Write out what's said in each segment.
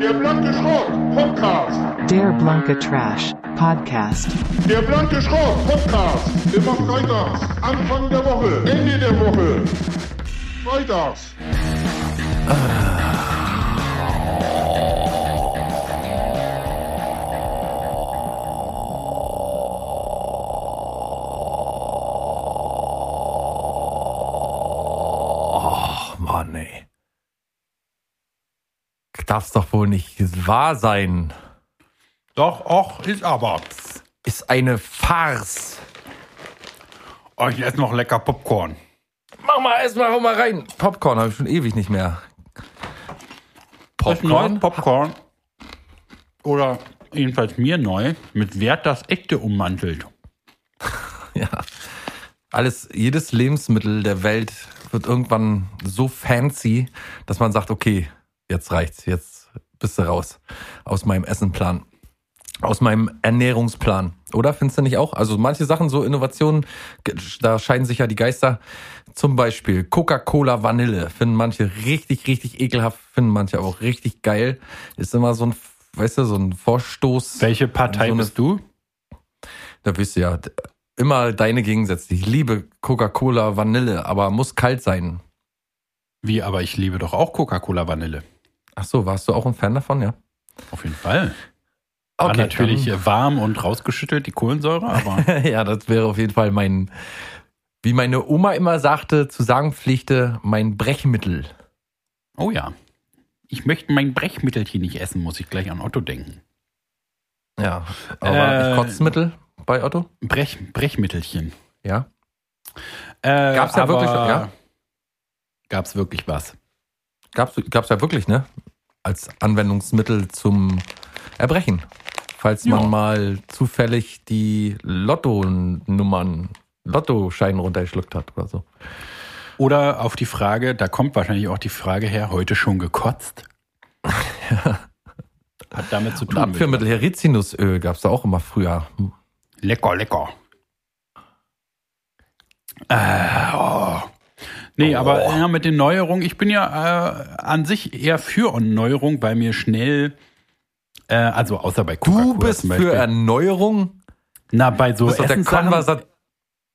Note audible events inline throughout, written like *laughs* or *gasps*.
Der blanke Schrott Podcast. Der Blanke Trash Podcast. Der blanke Schrott Podcast. Immer freitags. Anfang der Woche. Ende der Woche. Freitags. Mann, ey. Darf's doch nicht wahr sein. Doch, och, ist aber. Ist eine Farce. Oh, ich esse noch lecker Popcorn. Mach mal erstmal, hau mal rein. Popcorn habe ich schon ewig nicht mehr. Ist neu, Popcorn. Oder jedenfalls mir neu, mit Wert das echte ummantelt. *laughs* Ja. Alles, jedes Lebensmittel der Welt wird irgendwann so fancy, dass man sagt, okay, jetzt reicht's, jetzt bist du raus aus meinem Essenplan, aus meinem Ernährungsplan. Oder findest du nicht auch? Also manche Sachen, so Innovationen, da scheiden sich ja die Geister. Zum Beispiel Coca-Cola Vanille finden manche richtig, richtig ekelhaft, finden manche auch richtig geil. Ist immer so ein, weißt du, so ein Vorstoß. Welche Partei So eine- bist du? Da wisst ihr ja, immer deine Gegensätze. Ich liebe Coca-Cola Vanille, aber muss kalt sein. Wie, aber ich liebe doch auch Coca-Cola Vanille. Ach so, warst du auch ein Fan davon, ja? Auf jeden Fall. War Okay, natürlich dann- warm und rausgeschüttelt, die Kohlensäure, aber *laughs* ja, das wäre auf jeden Fall mein, wie meine Oma immer sagte, zu sagen pflichte, mein Brechmittel. oh ja. Ich möchte mein Brechmittelchen nicht essen, muss ich gleich an Otto denken. Ja, aber Äh, Kotzmittel bei Otto? Brech, Brechmittelchen. Ja. Äh, Gab's da wirklich, ja? Gab's wirklich was? Gab's, gab's ja wirklich, ne? Als Anwendungsmittel zum Erbrechen. Falls Ja. man mal zufällig die Lotto-Nummern, Lottoscheine runtergeschluckt hat oder so. Oder auf die Frage, da kommt wahrscheinlich auch die Frage her, heute schon gekotzt? *laughs* Hat damit zu Und tun. Abführmittel Rizinusöl gab's da auch immer früher. Lecker, lecker. Äh, oh. Nee, aber ja, mit den Neuerungen, ich bin ja äh, an sich eher für Neuerung, weil mir schnell, äh, also außer bei Coca-Cola Du bist für Erneuerung? Na, bei so Du bist doch der,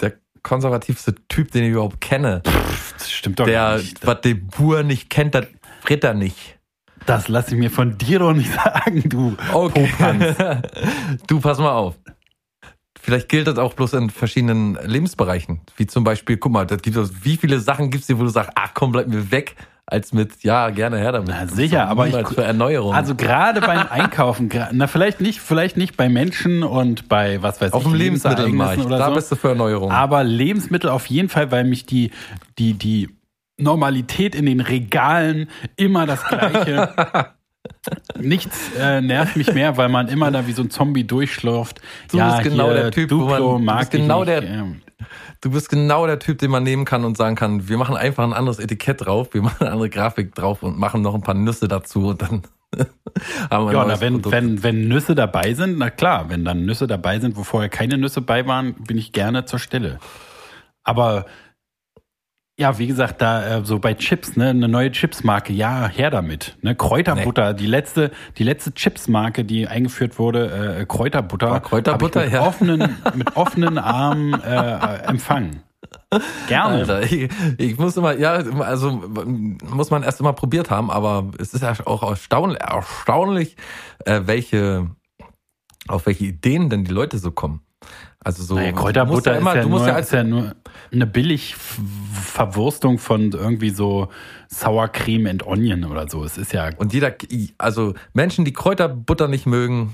der konservativste Typ, den ich überhaupt kenne. Das stimmt doch Der, nicht. was den Bur nicht kennt, das fritt er nicht. Das lasse ich mir von dir doch nicht *laughs* sagen, du. Popanz. *laughs* du, pass mal auf. Vielleicht gilt das auch bloß in verschiedenen Lebensbereichen. Wie zum Beispiel, guck mal, das gibt es, wie viele Sachen gibt es dir, wo du sagst, ach komm, bleib mir weg, als mit, ja, gerne her damit. Na, sicher, aber ich- für Erneuerung. Also gerade beim *laughs* Einkaufen, na vielleicht nicht, vielleicht nicht bei Menschen und bei was weiß auf ich, dem Lebensmittelmarkt, oder da so. bist du für Erneuerung. Aber Lebensmittel auf jeden Fall, weil mich die, die, die Normalität in den Regalen immer das Gleiche. *laughs* Nichts äh, nervt mich mehr, weil man immer da wie so ein Zombie durchschlurft. Du bist genau der Typ, wo man- Duplo du mag ich genau nicht. der- Du bist genau der Typ, den man nehmen kann und sagen kann, wir machen einfach ein anderes Etikett drauf, wir machen eine andere Grafik drauf und machen noch ein paar Nüsse dazu und dann *laughs* haben wir Ja, na, wenn, Produkt. wenn, wenn Nüsse dabei sind, na klar, wenn dann Nüsse dabei sind, wo vorher keine Nüsse bei waren, bin ich gerne zur Stelle. Aber ja, wie gesagt, da äh, so bei Chips, ne, eine neue Chipsmarke, ja, her damit. Ne, Kräuterbutter, die letzte, die letzte Chipsmarke, die eingeführt wurde, äh, Kräuterbutter, War Kräuterbutter, mit ja. offenen, mit offenen Armen äh, äh, empfangen. Gerne. Alter, ich, ich muss immer, ja, also muss man erst immer probiert haben, aber es ist ja auch erstaunlich, erstaunlich äh, welche, auf welche Ideen denn die Leute so kommen. Also so Naja, Kräuterbutter ja immer, ist, ja du musst nur, ja als ist ja nur eine billig Verwurstung von irgendwie so Sour Cream and Onion oder so. Es ist ja und jeder, also Menschen, die Kräuterbutter nicht mögen,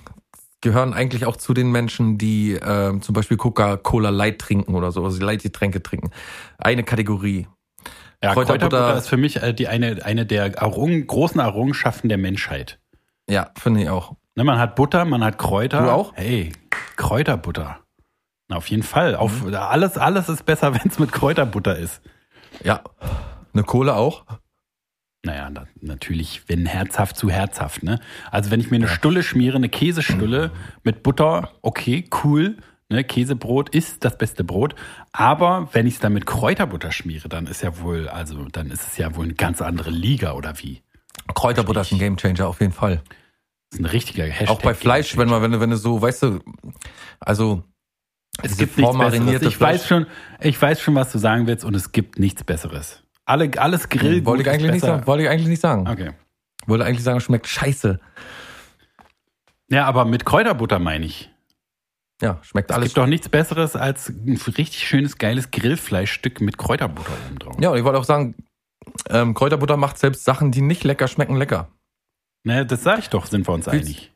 gehören eigentlich auch zu den Menschen, die ähm, zum Beispiel Coca-Cola Light trinken oder so, also Light-Getränke trinken. Eine Kategorie. Ja, Kräuterbutter- Kräuterbutter, ist für mich äh, die eine, eine der Errungen, großen Errungenschaften der Menschheit. Ja, finde ich auch. Ne, man hat Butter, man hat Kräuter. Du auch? Hey, Kräuterbutter. Auf jeden Fall. Auf, Mhm. alles, alles ist besser, *laughs* wenn es mit Kräuterbutter ist. Ja. Eine Kohle auch? Naja, na, natürlich, wenn herzhaft zu herzhaft, ne? Also wenn ich mir eine Stulle schmiere, eine Käsestulle mit Butter, okay, cool. Ne, Käsebrot ist das beste Brot. Aber wenn ich es dann mit Kräuterbutter schmiere, dann ist ja wohl, also dann ist es ja wohl eine ganz andere Liga, oder wie? Kräuterbutter ist ein Gamechanger auf jeden Fall. Das ist ein richtiger Hashtag. Auch bei Fleisch, wenn man, wenn du, wenn du so, weißt du, also Es diese gibt nichts Besseres. Ich Fleisch- weiß schon, ich weiß schon, was du sagen willst und es gibt nichts Besseres. Alle, alles Grill. wollte ich eigentlich nicht sagen. Wollte ich eigentlich nicht sagen. Okay. Wollte eigentlich sagen, schmeckt scheiße. Ja, aber mit Kräuterbutter meine ich. Ja, schmeckt Es alles. gibt doch nichts Besseres als ein richtig schönes, geiles Grillfleischstück mit Kräuterbutter oben drauf. Ja, und ich wollte auch sagen, ähm, Kräuterbutter macht selbst Sachen, die nicht lecker schmecken, lecker. Ne, das sage ich doch, sind wir uns Willst- einig.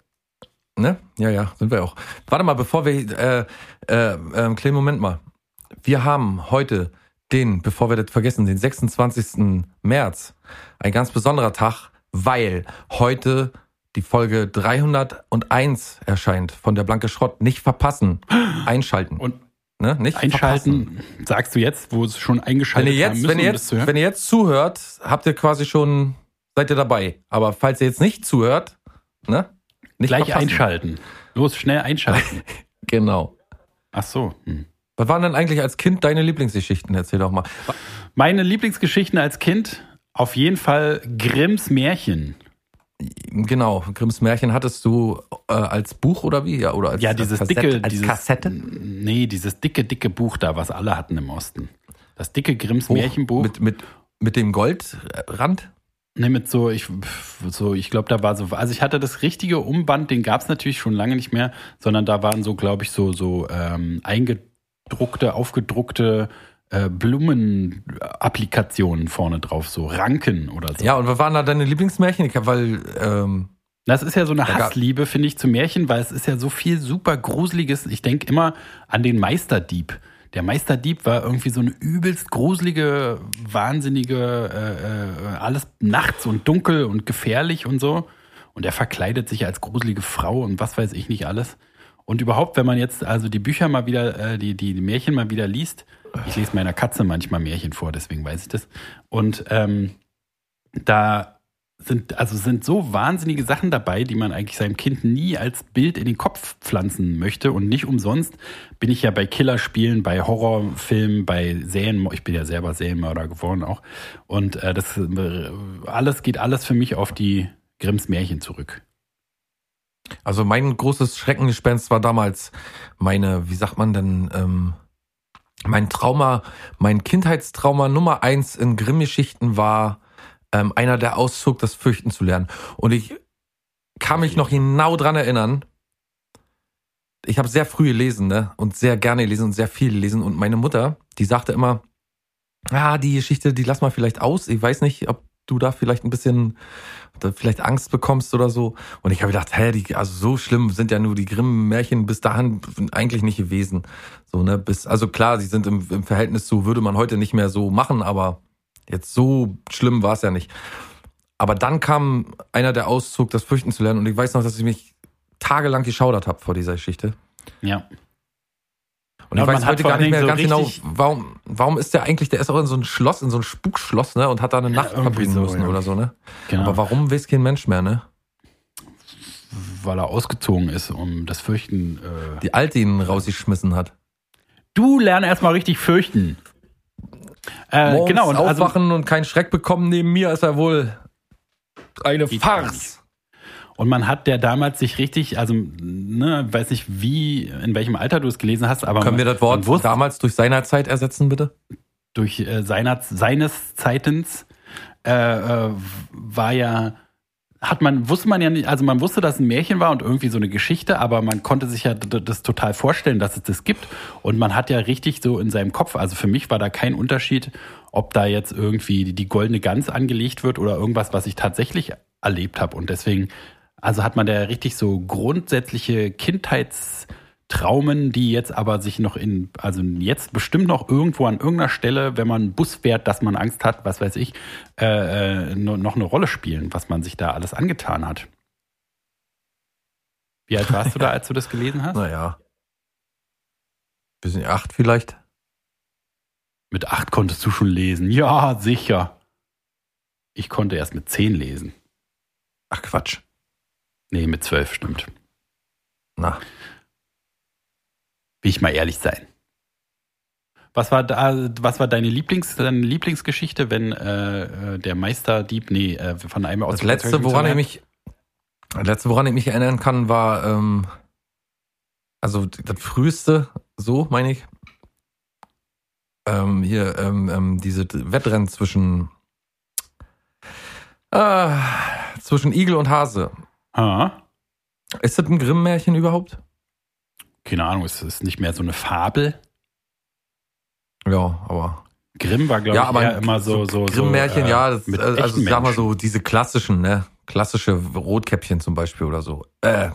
Ne? Ja, ja, sind wir auch. Warte mal, bevor wir, äh, äh, äh, kleinen Moment mal. Wir haben heute den, bevor wir das vergessen, den 26. März. Ein ganz besonderer Tag, weil heute die Folge 301 erscheint von der Blanke Schrott. Nicht verpassen. Einschalten. Und ne? Nicht Verpassen. einschalten, sagst du jetzt, wo es schon Wenn eingeschaltet ihr haben jetzt, müssen, wenn ihr um jetzt, hören? wenn ihr jetzt zuhört, habt ihr quasi schon, seid ihr dabei. Aber falls ihr jetzt nicht zuhört, ne? Nicht Gleich verpassen. einschalten. Los, schnell einschalten. *laughs* Genau. Ach so. Hm. Was waren denn eigentlich als Kind deine Lieblingsgeschichten? Erzähl doch mal. Meine Lieblingsgeschichten als Kind, auf jeden Fall Grimms Märchen. Genau, Grimms Märchen hattest du äh, als Buch oder wie? Ja, oder als Ja, als dieses Kassette, dicke, als dieses, Kassette? Nee, dieses dicke, dicke Buch da, was alle hatten im Osten. Das dicke Grimms Buch Märchenbuch. Mit, mit, mit dem Goldrand? Ne, mit so, ich, so, ich glaube, da war so, also ich hatte das richtige Umband, den gab es natürlich schon lange nicht mehr, sondern da waren so, glaube ich, so, so ähm, eingedruckte, aufgedruckte äh, Blumenapplikationen vorne drauf, so Ranken oder so. Ja, und was waren da deine Lieblingsmärchen? Hab, weil, ähm, Das ist ja so eine Hassliebe, finde ich, zu Märchen, weil es ist ja so viel super Gruseliges. Ich denke immer an den Meisterdieb. Der Meisterdieb war irgendwie so eine übelst gruselige, wahnsinnige, äh, äh, alles nachts und dunkel und gefährlich und so. Und er verkleidet sich als gruselige Frau und was weiß ich nicht alles. Und überhaupt, wenn man jetzt also die Bücher mal wieder, äh, die, die, die Märchen mal wieder liest, ich lese meiner Katze manchmal Märchen vor, deswegen weiß ich das. Und ähm, da sind, also sind so wahnsinnige Sachen dabei, die man eigentlich seinem Kind nie als Bild in den Kopf pflanzen möchte. Und nicht umsonst bin ich ja bei Killerspielen, bei Horrorfilmen, bei Serien, ich bin ja selber Serienmörder geworden auch. Und äh, das äh, alles geht alles für mich auf die Grimms Märchen zurück. also mein großes Schreckengespenst war damals meine, wie sagt man denn, ähm, mein Trauma, mein Kindheitstrauma Nummer eins in Grimm-Geschichten war ähm, einer, der auszog, das Fürchten zu lernen. Und ich kann mich noch genau dran erinnern. Ich habe sehr früh gelesen, ne? Und sehr gerne gelesen und sehr viel gelesen. Und meine Mutter, die sagte immer, ah, die Geschichte, die lass mal vielleicht aus. Ich weiß nicht, ob du da vielleicht ein bisschen da vielleicht Angst bekommst oder so. Und ich habe gedacht, hä, die, also so schlimm sind ja nur die Grimm-Märchen bis dahin eigentlich nicht gewesen. So, ne, bis, also klar, sie sind im, im Verhältnis zu, würde man heute nicht mehr so machen, aber jetzt so schlimm war es ja nicht. Aber dann kam einer, der auszog, das Fürchten zu lernen. Und ich weiß noch, dass ich mich tagelang geschaudert habe vor dieser Geschichte. Ja. Und Ja, ich weiß heute gar nicht mehr Dingen ganz so genau, warum, warum ist der eigentlich, der ist auch in so ein Schloss, in so ein Spukschloss, ne? Und hat da eine Ja, Nacht verbringen so, müssen ja. oder so, ne? Genau. Aber warum weiß kein Mensch mehr, ne? Weil er ausgezogen ist, um das Fürchten. Äh Die Alte ihn rausgeschmissen hat. du lern erstmal richtig fürchten. Äh, genau, und also, aufwachen und keinen Schreck bekommen neben mir ist ja wohl eine Farce. Und man hat der damals sich richtig, also, ne, weiß nicht wie, in welchem Alter du es gelesen hast, aber Können wir das Wort wusste, damals durch seiner Zeit ersetzen, bitte? durch äh, seiner, seines Zeitens äh, äh, war ja, hat man, wusste man ja nicht, also man wusste, dass ein Märchen war und irgendwie so eine Geschichte, aber man konnte sich ja das total vorstellen, dass es das gibt. Und man hat ja richtig so in seinem Kopf, also für mich war da kein Unterschied, ob da jetzt irgendwie die, goldene Gans angelegt wird oder irgendwas, was ich tatsächlich erlebt habe. Und deswegen, also hat man da richtig so grundsätzliche Kindheitstraumen, die jetzt aber sich noch in, also jetzt bestimmt noch irgendwo an irgendeiner Stelle, wenn man Bus fährt, dass man Angst hat, was weiß ich, äh, äh, no- noch eine Rolle spielen, was man sich da alles angetan hat. Wie alt warst du da, als du das gelesen hast? *laughs* Naja. Bisschen acht vielleicht. Mit acht konntest du schon lesen. Ja, sicher. Ich konnte erst mit zehn lesen. Ach Quatsch. Nee, mit zwölf stimmt. Na, Will ich mal ehrlich sein. Was war da, was war deine Lieblings, deine Lieblingsgeschichte, wenn äh, äh, der Meisterdieb, nee, äh, von einem aus das letzte, woran ich mich Das letzte, woran ich mich erinnern kann, war, ähm, also das früheste, so meine ich, ähm, hier, ähm, ähm, diese Wettrennen zwischen, äh, zwischen Igel und Hase. Ah, Ist das ein Grimm-Märchen überhaupt? Keine Ahnung, es ist nicht mehr so eine Fabel. Ja, aber. Grimm war, glaube ja, ich, aber eher immer so, so, so Grimm-Märchen, äh, ja, das, also echten sag mal so, diese klassischen, ne? Klassische Rotkäppchen zum Beispiel oder so. Äh,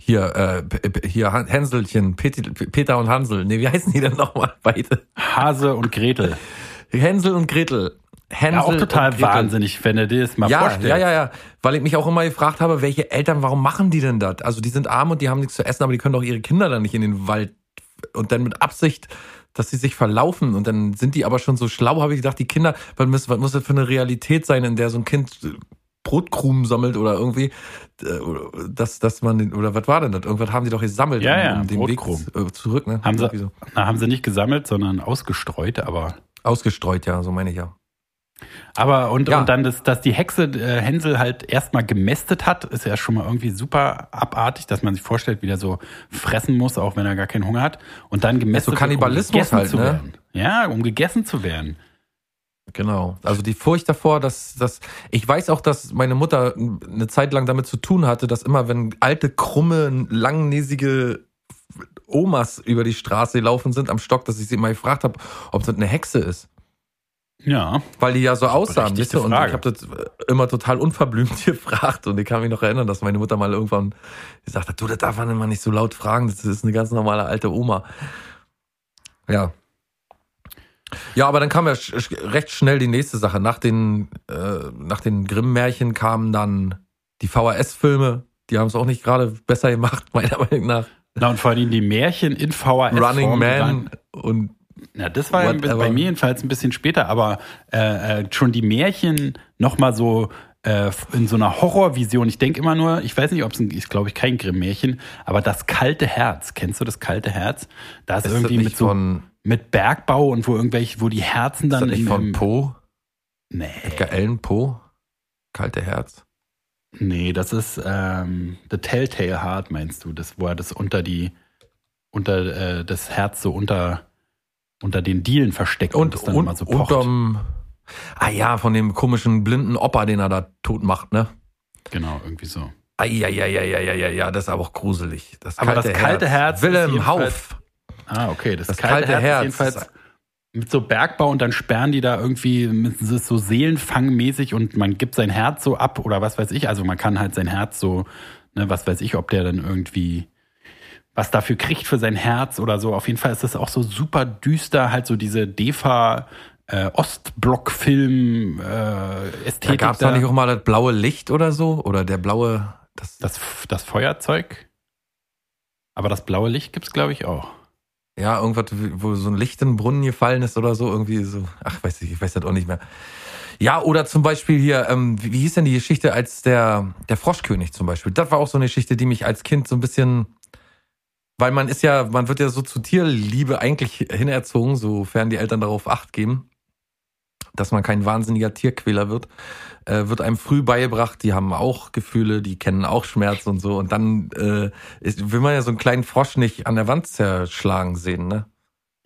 hier, äh, hier Hänselchen, Peter und Hansel. Nee, wie heißen die denn nochmal beide? Hase und Gretel. Hänsel und Gretel. Hänsel Ja, auch total wahnsinnig, wenn du dir das mal Ja, vorstellst. ja, ja, ja. Weil ich mich auch immer gefragt habe, welche Eltern, warum machen die denn das? Also die sind arm und die haben nichts zu essen, aber die können doch ihre Kinder dann nicht in den Wald und dann mit Absicht, dass sie sich verlaufen und dann sind die aber schon so schlau, habe ich gedacht, die Kinder, was muss, was muss das für eine Realität sein, in der so ein Kind Brotkrumen sammelt oder irgendwie, äh, oder dass, dass man, oder was war denn das? Irgendwas haben die doch gesammelt, Ja, ja, um, um den Weg äh, zurück, ne? Haben sie, so. na, haben sie nicht gesammelt, sondern ausgestreut, aber. Ausgestreut, ja, so meine ich ja. Aber und, Ja. und dann, das, dass die Hexe äh, Hänsel halt erstmal gemästet hat, ist ja schon mal irgendwie super abartig, dass man sich vorstellt, wie der so fressen muss, auch wenn er gar keinen Hunger hat. Und dann gemästet so wird, Kannibalismus um gegessen halt, zu ne? werden. Ja, um gegessen zu werden. Genau. Also die Furcht davor, dass, dass ich weiß auch, dass meine Mutter eine Zeit lang damit zu tun hatte, dass immer, wenn alte, krumme, langnäsige Omas über die Straße gelaufen sind am Stock, dass ich sie immer gefragt habe, ob das eine Hexe ist. Ja. Weil die ja so aussahen, weißt du? Und ich habe das immer total unverblümt *laughs* gefragt. Und ich kann mich noch erinnern, dass meine Mutter mal irgendwann gesagt hat, du, das darf man immer nicht so laut fragen, das ist eine ganz normale alte Oma. Ja. Ja, aber dann kam ja recht schnell die nächste Sache. Nach den, äh, nach den Grimm-Märchen kamen dann die VHS-Filme. Die haben es auch nicht gerade besser gemacht, *laughs* meiner Meinung nach. Na, und vor allem die Märchen in VHS. Running Man waren- und Ja, das war Whatever. bei mir jedenfalls ein bisschen später, aber äh, äh, schon die Märchen nochmal so äh, in so einer Horrorvision. Ich denke immer nur, ich weiß nicht, ob es ein, ist glaube ich kein Grimm-Märchen, aber das kalte Herz. Kennst du das kalte Herz? Da ist, ist das irgendwie mit so von, mit Bergbau und wo irgendwelche, wo die Herzen ist das dann nicht im, von Poe? nee, Edgar Allan Poe? Kalte Herz. nee, das ist ähm, The Telltale Heart, meinst du? Das, wo er das unter die unter äh, das Herz so unter unter den Dielen versteckt Und, das dann und immer so pocht. unterm, ah ja, von dem komischen blinden Opa, den er da tot macht, ne? Genau, irgendwie so. Ja, ja, ja, ja, ja, ja, ja, das ist aber auch gruselig. Das Aber das kalte Herz Willem jedenfalls- Hauf. Ah, okay. Das, Das kalte, kalte Herz, Herz jedenfalls mit so Bergbau und dann sperren die da irgendwie so seelenfangmäßig und man gibt sein Herz so ab oder was weiß ich. Also man kann halt sein Herz so, ne, was weiß ich, ob der dann irgendwie was dafür kriegt für sein Herz oder so. Auf jeden Fall ist das auch so super düster, halt so diese DEFA äh, Ostblock-Film äh, Da Ästhetik. gab es da nicht auch mal das blaue Licht oder so? Oder der blaue, das, das, das Feuerzeug. Aber das blaue Licht gibt's glaube ich, auch. ja, irgendwas, wo so ein Licht in den Brunnen gefallen ist oder so, irgendwie so, ach, weiß ich, ich weiß das auch nicht mehr. Ja, oder zum Beispiel hier, ähm, wie, wie hieß denn die Geschichte als der, der Froschkönig zum Beispiel? Das war auch so eine Geschichte, die mich als Kind so ein bisschen, weil man ist ja, man wird ja so zu Tierliebe eigentlich hinerzogen, sofern die Eltern darauf Acht geben, dass man kein wahnsinniger Tierquäler wird, äh, wird einem früh beigebracht, die haben auch Gefühle, die kennen auch Schmerz und so. Und dann äh, ist, will man ja so einen kleinen Frosch nicht an der Wand zerschlagen sehen, ne?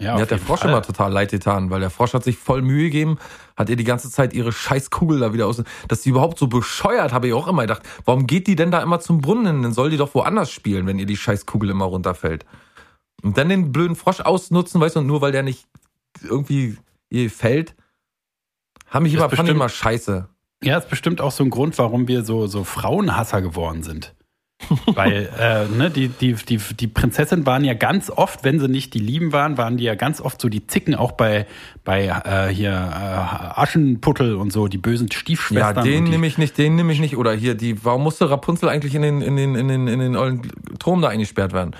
Ja, Mir hat der Frosch Fall. immer total leid getan, weil der Frosch hat sich voll Mühe gegeben, hat ihr die ganze Zeit ihre scheiß Kugel da wieder aus. Dass die überhaupt so bescheuert, habe ich auch immer gedacht. Warum geht die denn da immer zum Brunnen? Dann soll die doch woanders spielen, wenn ihr die scheiß Kugel immer runterfällt. Und dann den blöden Frosch ausnutzen, weißt du, und nur weil der nicht irgendwie ihr fällt, haben mich Ist immer, fand ich bestimmt- immer scheiße. Ja, ist bestimmt auch so ein Grund, warum wir so, so Frauenhasser geworden sind. *laughs* Weil äh, ne, die, die, die, die Prinzessinnen waren ja ganz oft, wenn sie nicht die Lieben waren, waren die ja ganz oft so die Zicken, auch bei, bei äh, hier äh, Aschenputtel und so, die bösen Ja, Stiefschwestern. den und die, nehme ich nicht, den nehme ich nicht. Oder hier, die, warum musste Rapunzel eigentlich in den, in den, in den, in den ollen Turm da eingesperrt werden?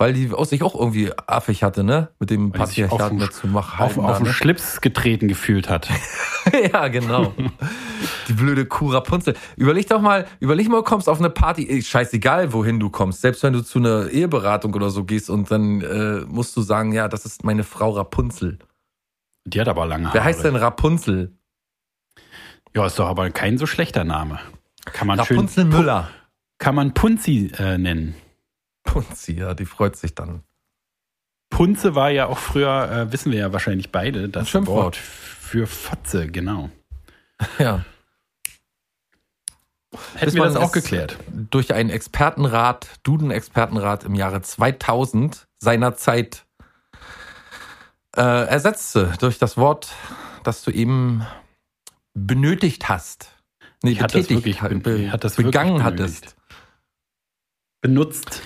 Weil die aus sich auch irgendwie affig hatte, ne? Mit dem Patriarchat dazu machen. auf, auf den ne? Schlips getreten gefühlt hat. *laughs* ja, genau. Die blöde Kuh Rapunzel. Überleg doch mal, überleg mal, du kommst auf eine Party, scheißegal, wohin du kommst. Selbst wenn du zu einer Eheberatung oder so gehst und dann äh, musst du sagen, ja, das ist meine Frau Rapunzel. Die hat aber lange Haare. Wer heißt denn Rapunzel? Ja, ist doch aber kein so schlechter Name. Kann man Rapunzel schön Müller. kann man Punzi äh, nennen. Punzi, ja, die freut sich dann. Punze war ja auch früher, äh, wissen wir ja wahrscheinlich beide, das Schimpfwort. Wort für Fotze, genau. *laughs* Ja. Hätten Bis wir das auch geklärt. Durch einen Expertenrat, Duden-Expertenrat im Jahre 2000 seinerzeit äh, ersetzte durch das Wort, das du eben benötigt hast. Nee, Ich hatte das betätigt, wirklich- be, hatte das begangen benötigt. hattest. Benutzt,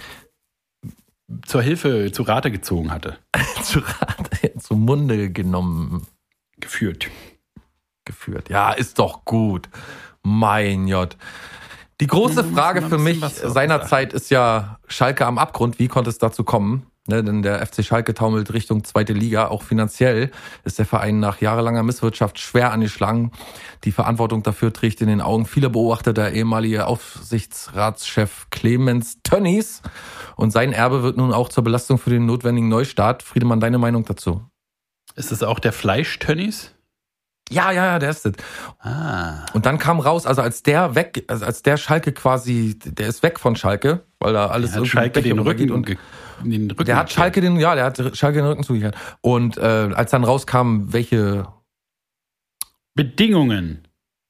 zur Hilfe, zu Rate gezogen hatte. *laughs* zu Rate, zum Munde genommen, Geführt. geführt. Ja, ist doch gut. Mein Gott. Die große Mhm, Frage für mich seinerzeit ist ja Schalke am Abgrund. Wie konnte es dazu kommen? Ne, denn der FC Schalke taumelt Richtung zweite Liga. Auch finanziell ist der Verein nach jahrelanger Misswirtschaft schwer angeschlagen. Die Verantwortung dafür trägt in den Augen vieler Beobachter der ehemalige Aufsichtsratschef Clemens Tönnies. Und sein Erbe wird nun auch zur Belastung für den notwendigen Neustart. Friedemann, deine Meinung dazu? Ist es auch der Fleischtönnies? Ja, ja, ja, der ist es. Ah. Und dann kam raus, also als der weg, also als der Schalke quasi, der ist weg von Schalke, weil da alles Hat irgendwie Schalke den Rücken, und den Rücken der hat. Schalke den, ja, der hat Schalke den Rücken zugekehrt. Und äh, als dann rauskam, welche Bedingungen.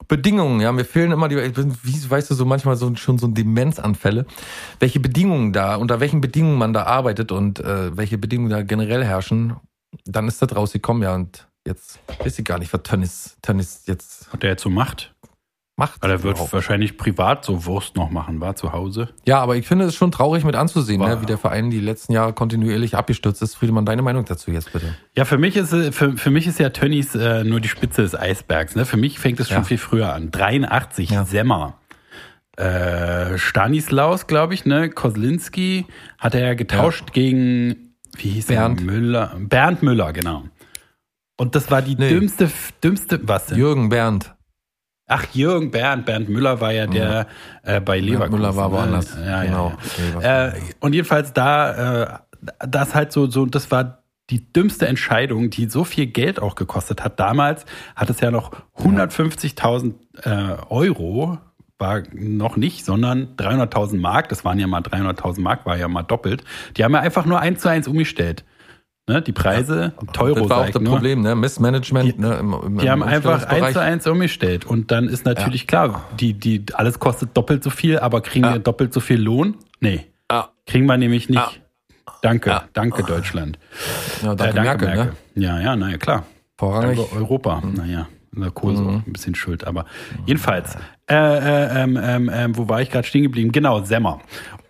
Bedingungen, ja, mir fehlen immer die, wie weißt du, so manchmal so schon so Demenzanfälle, welche Bedingungen da, unter welchen Bedingungen man da arbeitet und äh, welche Bedingungen da generell herrschen, dann ist das rausgekommen, ja, und jetzt weiß ich gar nicht, was Tönnis, Tönnis jetzt Was der jetzt so macht. macht. Weil er wird überhaupt. wahrscheinlich privat so Wurst noch machen, war zu Hause. Ja, aber ich finde es schon traurig mit anzusehen, ne, wie der Verein die letzten Jahre kontinuierlich abgestürzt ist. Friedemann, deine Meinung dazu jetzt bitte. Ja, für mich ist äh, für, für mich ist ja Tönnies äh, nur die Spitze des Eisbergs. Ne? Für mich fängt es schon Ja. viel früher an. 83, Ja. Semmer. Äh, Stanislaus, glaube ich, ne? Kozlinski hat er ja getauscht gegen, wie hieß Bernd. er? Müller. Bernd Müller, genau. Und das war die Nee. dümmste, dümmste, was denn? Jürgen Bernd. Ach, Jürgen Bernd. Bernd Müller war ja der äh, bei Leverkusen. Müller war ne? woanders. Ja, Genau. ja, ja. Äh, und jedenfalls da, äh, das halt so, so, das war die dümmste Entscheidung, die so viel Geld auch gekostet hat. Damals hat es ja noch 150.000 äh, Euro, war noch nicht, sondern 300.000 Mark. Das waren ja mal 300.000 Mark, war ja mal doppelt. Die haben ja einfach nur eins zu eins umgestellt. Ne, die Preise, Teuro, das war auch das nur. Problem, ne? Missmanagement, ne? Im, im, Die haben einfach eins zu eins umgestellt. Und dann ist natürlich klar, die, die, alles kostet doppelt so viel, aber kriegen Ja. wir doppelt so viel Lohn? Nee. Ja. Kriegen wir nämlich nicht. Ja. Danke, Ja. danke Deutschland. Ja, Äh, danke, Merkel, ne? Ja, ja, naja, klar. Vorrangig. Danke Europa. Mhm. Naja, der Kohl so ein bisschen schuld, aber jedenfalls. Äh, äh, ähm, ähm, ähm, wo war ich gerade stehen geblieben? Genau, Semmer.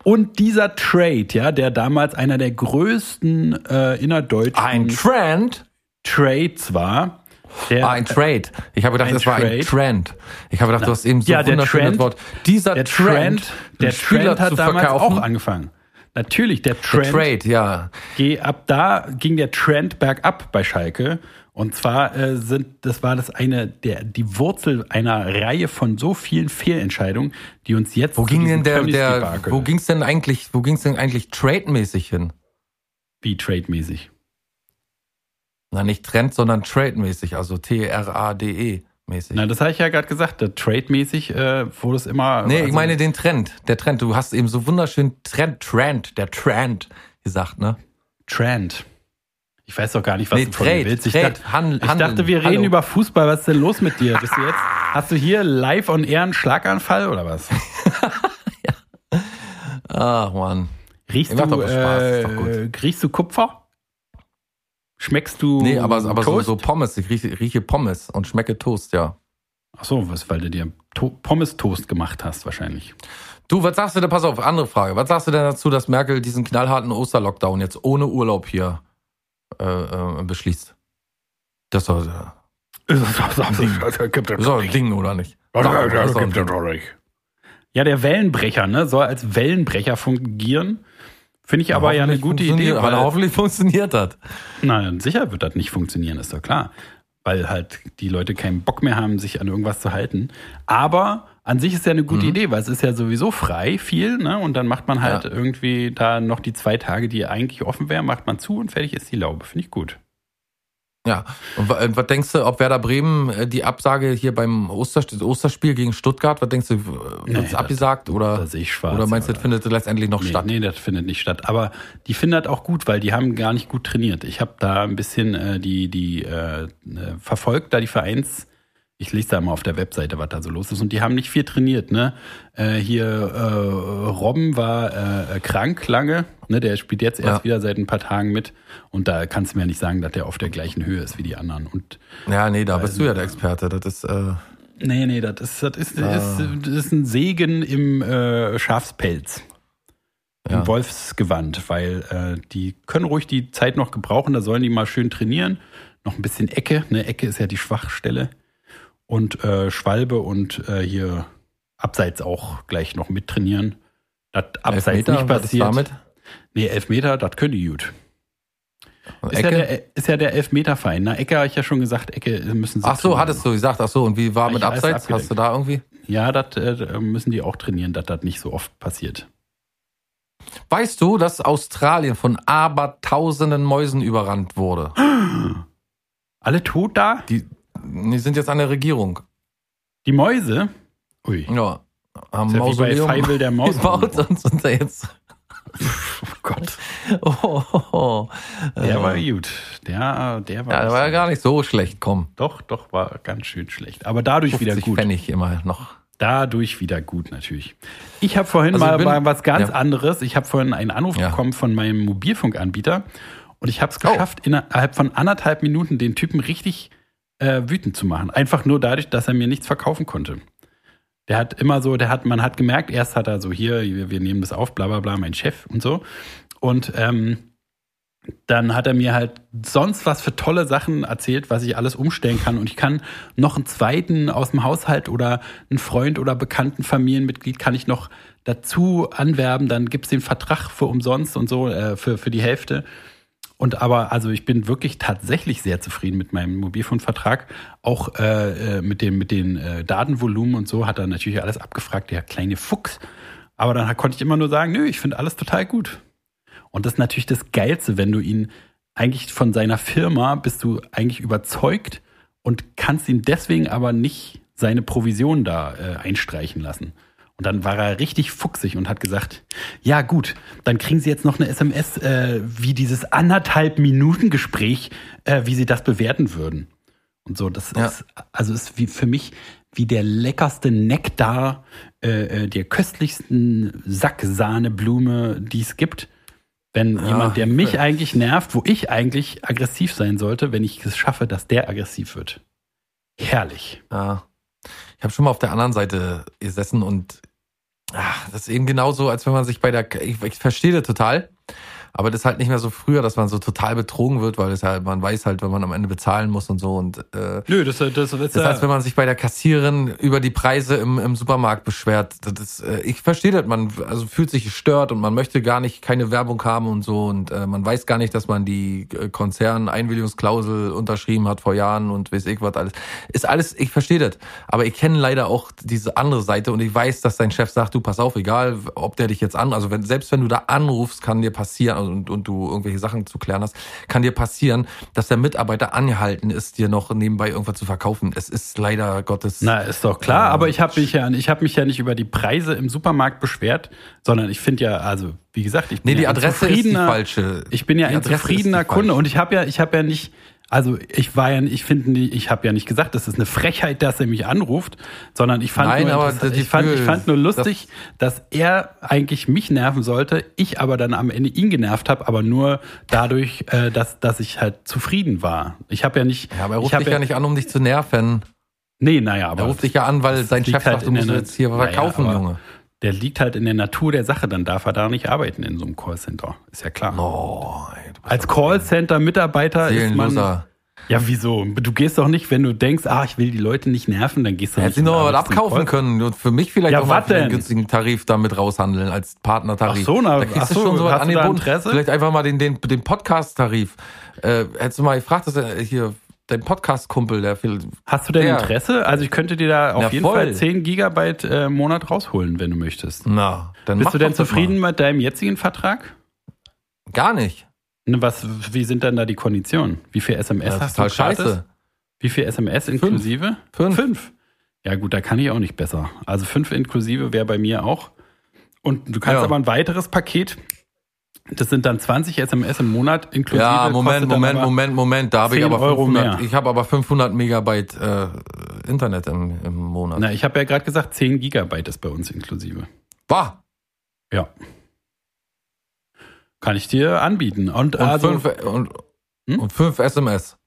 Und dieser Trade, ja, der damals einer der größten äh, innerdeutschen Ein Trend? Trades war, der Ah, ein Trade. Ich habe gedacht, das war ein? Trend. Ich habe gedacht, du hast eben so Ja, ein der wunderschönes Trend- Wort. Dieser Der Trend, Trend, der Spieler Trend hat damals verkaufen. auch angefangen. Natürlich, der Der Trend, Trade, ja. geh- ab da ging der Trend bergab bei Schalke. Und zwar äh, sind, das war das eine, der, die Wurzel einer Reihe von so vielen Fehlentscheidungen, die uns jetzt Wo ging denn der, der, wo ging's denn eigentlich, wo ging's denn eigentlich trademäßig hin? wie trademäßig. Na, nicht Trend, sondern trademäßig, also T-R-A-D-E mäßig. Na, das habe ich ja gerade gesagt. Der trademäßig äh, wurde es immer. nee, also- ich meine den Trend. Der Trend. Du hast eben so wunderschön Trend, Trend, der Trend gesagt, ne? Trend. Ich weiß doch gar nicht, was Nee, du von mir willst. Ich, Trade, dachte, Handel- ich dachte, wir Hallo. reden über Fußball. Was ist denn los mit dir? Bist du jetzt, hast du hier live on air einen Schlaganfall oder was? *laughs* Ach, Mann. Riechst Macht du, äh, riechst du Kupfer? Schmeckst du Nee, aber, aber so, so Pommes. Ich rieche, rieche Pommes und schmecke Toast, ja. Ach so, was, weil du dir to Pommes-Toast gemacht hast wahrscheinlich. Du, was sagst du denn? Pass auf, andere Frage. Was sagst du denn dazu, dass Merkel diesen knallharten Osterlockdown jetzt ohne Urlaub hier äh, äh, beschließt? Das ist doch, das ist doch ein Ding, oder nicht? Das ist doch ein Ding. Ja, der Wellenbrecher, ne, soll als Wellenbrecher fungieren. Finde ich aber ja eine gute Idee. aber hoffentlich funktioniert das. Na, sicher wird das nicht funktionieren, ist doch klar. Weil halt die Leute keinen Bock mehr haben, sich an irgendwas zu halten. Aber an sich ist ja eine Mhm. gute Idee, weil es ist ja sowieso frei viel, ne? Und dann macht man halt Ja. irgendwie da noch die zwei Tage, die eigentlich offen wären, macht man zu und fertig ist die Laube. Finde ich gut. Ja, und wa- was denkst du, ob Werder Bremen äh, die Absage hier beim Osterst- Osterspiel gegen Stuttgart, was denkst du, wird Nee, es das- abgesagt oder, da sehe ich schwarz, oder meinst du, das findet letztendlich noch Nee, statt? nee, das findet nicht statt. Aber die findet auch gut, weil die haben gar nicht gut trainiert. Ich habe da ein bisschen äh, die, die äh, äh, verfolgt, da die Vereins. Ich lese da mal auf der Webseite, was da so los ist. Und die haben nicht viel trainiert, ne? Äh, hier äh, Robben war äh, krank lange, ne? Der spielt jetzt erst Ja. wieder seit ein paar Tagen mit. Und da kannst du mir nicht sagen, dass der auf der gleichen Höhe ist wie die anderen. Und Ja, nee, da bist du ja der Experte. Das ist, äh, nee, nee, das ist, das ist, das ist, das ist ein Segen im äh, Schafspelz Ja. im Wolfsgewand, weil äh, die können ruhig die Zeit noch gebrauchen, da sollen die mal schön trainieren. Noch ein bisschen Ecke, ne, Ecke ist ja die Schwachstelle. Und äh, Schwalbe und äh, hier abseits auch gleich noch mittrainieren. Das abseits Elfmeter, nicht was ist passiert. damit? Nee, Elfmeter, das können die gut. Ist ja, der, ist ja der Elfmeterverein. Na, Ecke habe ich ja schon gesagt, Ecke müssen sie Ach so, trainieren. hattest du gesagt, ach so, und wie war mit Ja, alles Abseits? Hast du da irgendwie? Ja, das äh, müssen die auch trainieren, dass das nicht so oft passiert. Weißt du, dass Australien von abertausenden Mäusen überrannt wurde? *gasps* Alle tot da? Die, die sind jetzt an der Regierung. Die Mäuse? Ui. Ja, haben Ist ja wie bei Mausoleum Feivel der Maus. *laughs* gebaut und sind da jetzt. Oh Gott. *laughs* Oh, oh, oh. Der Äh, war gut. Der, der war, Ja, der war ja gar nicht so schlecht, komm. Doch, doch, war ganz schön schlecht. Aber dadurch wieder 50 gut. Pfennig immer noch. Dadurch wieder gut, natürlich. Ich habe vorhin Also mal, ich bin- mal was ganz ja. anderes. Ich habe vorhin einen Anruf Ja. bekommen von meinem Mobilfunkanbieter und ich habe es Oh. geschafft, innerhalb von anderthalb Minuten den Typen richtig äh, wütend zu machen. Einfach nur dadurch, dass er mir nichts verkaufen konnte. Der hat immer so, der hat, man hat gemerkt, erst hat er so hier, wir, wir nehmen das auf, bla bla bla, mein Chef und so. Und ähm, dann hat er mir halt sonst was für tolle Sachen erzählt, was ich alles umstellen kann. Und ich kann noch einen zweiten aus dem Haushalt oder einen Freund oder bekannten Familienmitglied kann ich noch dazu anwerben. Dann gibt's den Vertrag für umsonst und so, äh, für, für die Hälfte. Und aber, also ich bin wirklich tatsächlich sehr zufrieden mit meinem Mobilfunkvertrag. Auch äh, äh, mit dem, mit den äh, Datenvolumen und so hat er natürlich alles abgefragt, der kleine Fuchs. Aber dann konnte ich immer nur sagen, nö, ich finde alles total gut. Und das ist natürlich das Geilste, wenn du ihn eigentlich von seiner Firma bist du eigentlich überzeugt und kannst ihm deswegen aber nicht seine Provision da äh, einstreichen lassen. Und dann war er richtig fuchsig und hat gesagt, ja gut, dann kriegen Sie jetzt noch eine SMS, äh, wie dieses anderthalb Minuten Gespräch, äh, wie Sie das bewerten würden. Und so, das Ja. ist, also ist wie für mich wie der leckerste Nektar, äh, äh, der köstlichsten Sacksahneblume, die es gibt. Wenn jemand, der mich eigentlich nervt, wo ich eigentlich aggressiv sein sollte, wenn ich es schaffe, dass der aggressiv wird. Herrlich. Ja. Ich habe schon mal auf der anderen Seite gesessen und ach, das ist eben genauso, als wenn man sich bei der, ich, ich verstehe das total, aber das ist halt nicht mehr so früher, dass man so total betrogen wird, weil es halt, man weiß halt, wenn man am Ende bezahlen muss und so und äh, Nö, das, das, das Das heißt, wenn man sich bei der Kassiererin über die Preise im, im Supermarkt beschwert, das ist, äh, ich verstehe das, man also fühlt sich gestört und man möchte gar nicht keine Werbung haben und so und äh, man weiß gar nicht, dass man die äh, Konzern-Einwilligungsklausel unterschrieben hat vor Jahren und weiß ich was alles. Ist alles, ich verstehe das, aber ich kenne leider auch diese andere Seite und ich weiß, dass dein Chef sagt, du pass auf, egal ob der dich jetzt an, also wenn, selbst wenn du da anrufst, kann dir passieren und, und du irgendwelche Sachen zu klären hast, kann dir passieren, dass der Mitarbeiter angehalten ist, dir noch nebenbei irgendwas zu verkaufen. Es ist leider Gottes. Na, ist doch klar, aber ich habe mich, ja, ich hab mich ja nicht über die Preise im Supermarkt beschwert, sondern ich finde ja, also wie gesagt, ich bin nee, die ja ein Adresse ist die zufriedener- falsche. Ich bin ja Die ein Adresse zufriedener Kunde und ich habe ja, ich habe ja nicht, also ich war ja, ich finde, ich habe ja nicht gesagt, das ist eine Frechheit, dass er mich anruft, sondern ich fand, Nein, nur, ich fand, ich fand nur lustig, dass er eigentlich mich nerven sollte, ich aber dann am Ende ihn genervt habe, aber nur dadurch, äh, dass, dass ich halt zufrieden war. Ich habe ja nicht, Ja, aber er ruft dich ja nicht an, um dich zu nerven. Nee, naja, aber Er ruft dich ja an, weil sein Chef halt sagt, du musst jetzt hier Naja, verkaufen, aber Junge. Der liegt halt in der Natur der Sache, dann darf er da nicht arbeiten in so einem Callcenter. Ist ja klar. Oh, ey, du Als Callcenter-Mitarbeiter ist man. Ja, wieso? Du gehst doch nicht, wenn du denkst, ah, ich will die Leute nicht nerven, dann gehst du Hätte nicht. sie noch was abkaufen können und für mich vielleicht Ja, auch mal einen günstigen Tarif damit raushandeln als Partnertarif. Ach so, na, da kriegst ach du so, schon so du da angeboten. Interesse? Vielleicht einfach mal den, den, den Podcast-Tarif. Äh, hättest du mal gefragt, dass er hier dein Podcast-Kumpel, der viel. Hast du denn Ja. Interesse? Also ich könnte dir da auf Ja, jeden voll. Fall 10 Gigabyte äh, im Monat rausholen, wenn du möchtest. Na, dann Bist du denn zufrieden Mal. mit deinem jetzigen Vertrag? Gar nicht. Was, wie sind denn da die Konditionen? Wie viel SMS hast du gratis? scheiße. Wie viel SMS inklusive? Fünf. Fünf. Ja gut, da kann ich auch nicht besser. Also fünf inklusive wäre bei mir auch. Und du kannst Ja. aber ein weiteres Paket, das sind dann 20 SMS im Monat inklusive. Ja, Moment, Moment, Moment, Moment. Da habe ich 10 aber Euro 500, mehr. ich habe aber 500 Megabyte äh, Internet im, im Monat. Na, ich habe ja gerade gesagt, 10 Gigabyte ist bei uns inklusive. Bah! Ja. Kann ich dir anbieten. Und, Und, also, fünf, und, Hm? und fünf SMS.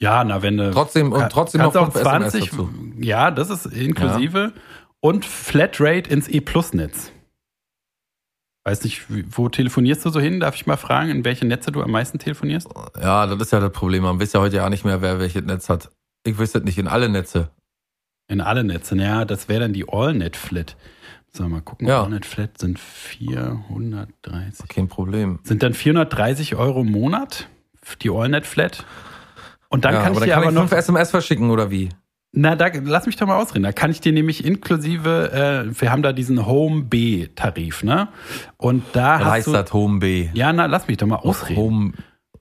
ja, na, wenn du. Trotzdem, und trotzdem noch kannst fünf auch SMS 20, dazu. Ja, das ist inklusive. Und Flatrate ins E-Plus-Netz. Weiß nicht, wo telefonierst du so hin? Darf ich mal fragen, in welche Netze du am meisten telefonierst? Ja, das ist ja das Problem. Man weiß ja heute ja nicht mehr, wer welches Netz hat. Ich das nicht, in alle Netze. In alle Netze. Naja, das wäre dann die AllNet-Flat. Sollen wir mal gucken. Ja. AllNet-Flat sind 430. Kein Problem. Sind dann 430 Euro im Monat? Die AllNet-Flat? Und dann ja, kann ich aber dir dann kann aber ich noch. fünf SMS verschicken, oder wie? Na, da, lass mich doch mal ausreden. Da kann ich dir nämlich inklusive, äh, wir haben da diesen Home B-Tarif, ne? Und da Was hast heißt du, das Home B? Ja, na, lass mich doch mal ausreden. Home.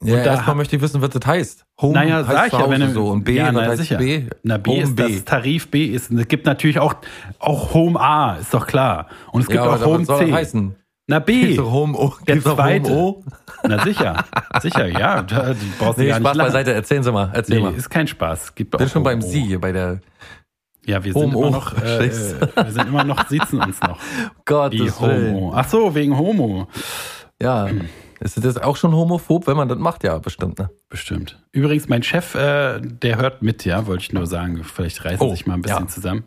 Ja, da erstmal möchte ich wissen, was das heißt. Home naja, heißt sag ich ja, wenn du, so. Und B, ja, na, heißt sicher. B? Na, B Home ist B. das Tarif B ist. Es gibt natürlich auch, auch Home A, ist doch klar. Und es gibt ja, auch Home was soll C. das heißen? Na, B. Home O? Der zweite. Home O? Na, sicher. sicher, ja. Da, du brauchst Nee, gar Spaß nicht beiseite. Erzählen Sie mal. Erzähl Nee, mal. ist kein Spaß. Gibt Bin schon beim O. Sie hier bei der Ja, wir sind immer noch, äh, äh, wir sind immer noch, sitzen uns noch. *laughs* Wie Homo. Ach so, wegen Homo. Ja. Ist das auch schon homophob, wenn man das macht? Ja, bestimmt, ne? Bestimmt. Übrigens, mein Chef, äh, der hört mit, ja, wollte ich nur sagen. Vielleicht reißen Oh, sich mal ein bisschen ja. zusammen.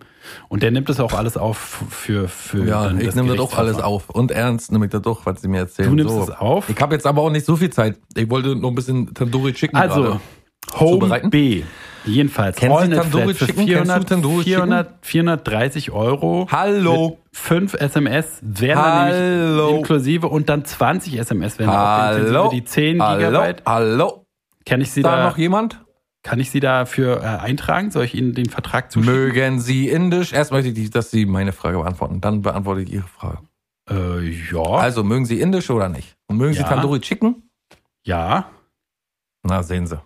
Und der nimmt das auch alles auf für, für Ja, ich nehme das auch alles auf. Und ernst nehme ich das doch, was Sie mir erzählen. Du nimmst so. es auf? Ich habe jetzt aber auch nicht so viel Zeit. Ich wollte noch ein bisschen Tandoori Chicken Also, gerade. Home. B. Jedenfalls. Kennen Sie Allnet Tandoori Chicken? Kennst du 400, Tandoori Chicken? 400, 430 Euro. Hallo. Mit 5 SMS dann Hallo. nämlich inklusive und dann 20 SMS auch Hallo. inklusive die 10 Hallo, Gigabyte. hallo. Kann ich Sie Da da, noch jemand? Kann ich Sie dafür äh, eintragen? Soll ich Ihnen den Vertrag zuschicken? Mögen Sie indisch? Erst möchte ich, dass Sie meine Frage beantworten. Dann beantworte ich Ihre Frage. Äh, ja. Also, mögen Sie indisch oder nicht? Und mögen Sie Ja. Tandoori Chicken? ja. Na, sehen Sie.